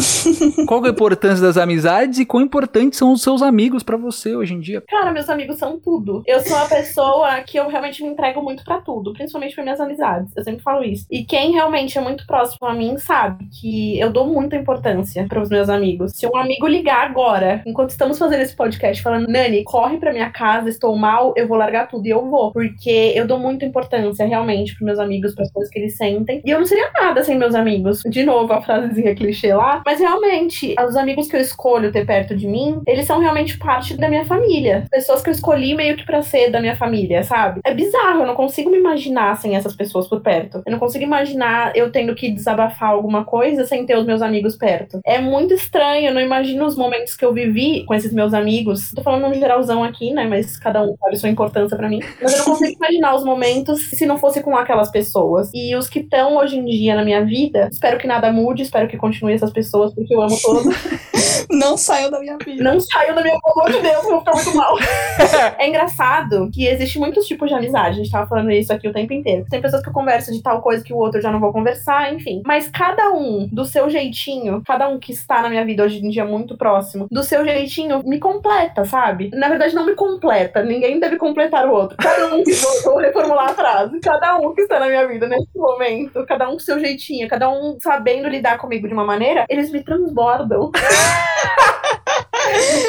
Qual é a importância das amizades e quão importantes são os seus amigos para você hoje em dia? Cara, meus amigos são tudo. Eu sou uma pessoa que eu realmente me entrego muito para tudo, principalmente para minhas amizades. Eu sempre falo isso. E quem realmente é muito próximo a mim sabe que eu dou muita importância para os meus amigos. Se um amigo ligar agora, enquanto estamos fazendo esse podcast, falando, Nani, corre pra minha casa, estou mal, eu vou largar tudo e eu vou. Porque eu dou muita importância realmente pros meus amigos, para as coisas que eles sentem. E eu não seria nada sem meus amigos. De novo, a frasezinha clichê lá. Mas realmente, realmente, os amigos que eu escolho ter perto de mim, eles são realmente parte da minha família. Pessoas que eu escolhi meio que pra ser da minha família, sabe? É bizarro, eu não consigo me imaginar sem essas pessoas por perto. Eu não consigo imaginar eu tendo que desabafar alguma coisa sem ter os meus amigos perto. É muito estranho, eu não imagino os momentos que eu vivi com esses meus amigos. Tô falando um geralzão aqui, né? Mas cada um sabe sua importância para mim. Mas eu não consigo imaginar os momentos se não fosse com aquelas pessoas. E os que estão hoje em dia na minha vida, espero que nada mude, espero que continue essas pessoas, porque eu amo todo. [laughs] Não saiu da minha vida. Não saiu da minha pelo amor de Deus, eu vou ficar muito mal. [laughs] é engraçado que existe muitos tipos de amizade. A gente tava falando isso aqui o tempo inteiro. Tem pessoas que conversam de tal coisa que o outro já não vou conversar, enfim. Mas cada um, do seu jeitinho, cada um que está na minha vida hoje em dia muito próximo, do seu jeitinho, me completa, sabe? Na verdade, não me completa. Ninguém deve completar o outro. Cada um que vou, vou reformular a frase. Cada um que está na minha vida nesse momento, cada um com seu jeitinho, cada um sabendo lidar comigo de uma maneira, eles me transbordam transbordam. [laughs]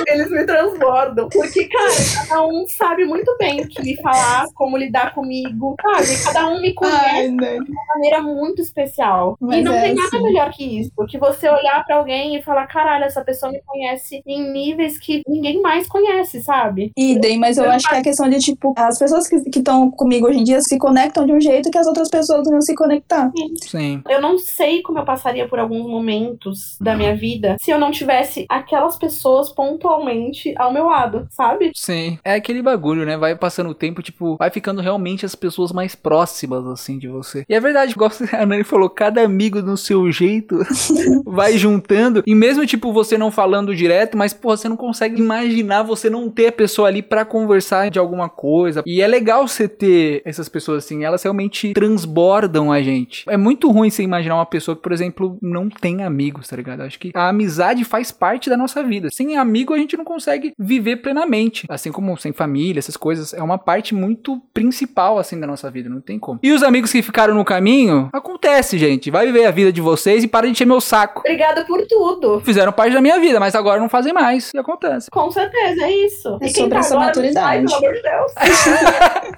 Eles me transbordam. Porque, cara, cada um sabe muito bem o que me falar, como lidar comigo, sabe? Cada um me conhece Ai, de uma maneira muito especial. Mas e não é tem nada assim. melhor que isso. Que você olhar para alguém e falar, caralho, essa pessoa me conhece em níveis que ninguém mais conhece, sabe? Idem, mas eu, eu acho que é a questão de, tipo, as pessoas que estão comigo hoje em dia se conectam de um jeito que as outras pessoas não se conectar. Sim. Sim. Eu não sei como eu passaria por alguns momentos da minha vida se eu não tivesse aquelas pessoas pontualmente ao meu lado, sabe? Sim. É aquele bagulho, né? Vai passando o tempo, tipo, vai ficando realmente as pessoas mais próximas, assim, de você. E é verdade, igual [laughs] a Nani falou, cada amigo no seu jeito [laughs] vai juntando. E mesmo, tipo, você não falando direto, mas, pô, você não consegue imaginar você não ter a pessoa ali para conversar de alguma coisa. E é legal você ter essas pessoas assim, elas realmente transbordam a gente. É muito ruim você imaginar uma pessoa que, por exemplo, não tem amigos, tá ligado? Acho que a amizade faz parte da nossa vida. Sem amigo a gente não consegue viver plenamente. Assim como sem família, essas coisas, é uma parte muito principal assim da nossa vida, não tem como. E os amigos que ficaram no caminho, acontece gente. Vai viver a vida de vocês e para de encher meu saco. Obrigada por tudo. Fizeram parte da minha vida, mas agora não fazem mais. E acontece. Com certeza, é isso. É e sobre tá essa agora, maturidade. Ai, pelo amor de Deus.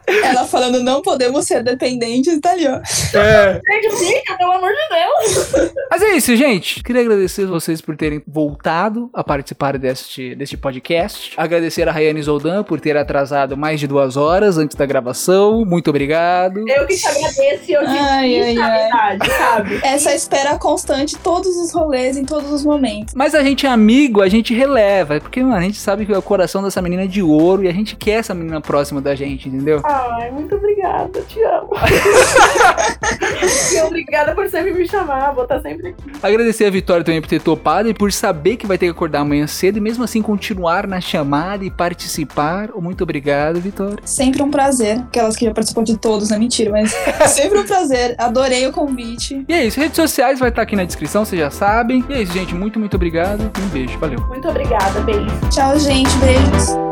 [laughs] Ela falando, não podemos ser dependentes, tá ali, ó. É. Gente, pelo amor de Deus. Mas é isso, gente. Queria agradecer vocês por terem voltado a participar deste, deste podcast. Agradecer a Rayane Zoldan por ter atrasado mais de duas horas antes da gravação. Muito obrigado. Eu que te agradeço e eu te Ai, ai, estabilidade, sabe? Essa espera constante, todos os rolês, em todos os momentos. Mas a gente é amigo, a gente releva. Porque, mano, a gente sabe que o coração dessa menina é de ouro e a gente quer essa menina próxima da gente, entendeu? Ai, muito obrigada, te amo. [laughs] e obrigada por sempre me chamar, vou estar sempre aqui. Agradecer a Vitória também por ter topado e por saber que vai ter que acordar amanhã cedo e mesmo assim continuar na chamada e participar. Muito obrigado, Vitória. Sempre um prazer. Aquelas que já participou de todos, não é mentira, mas [laughs] sempre um prazer. Adorei o convite. E é isso, redes sociais vai estar aqui na descrição, vocês já sabem. E é isso, gente. Muito, muito obrigado. Um beijo. Valeu. Muito obrigada, beijo. Tchau, gente. Beijos.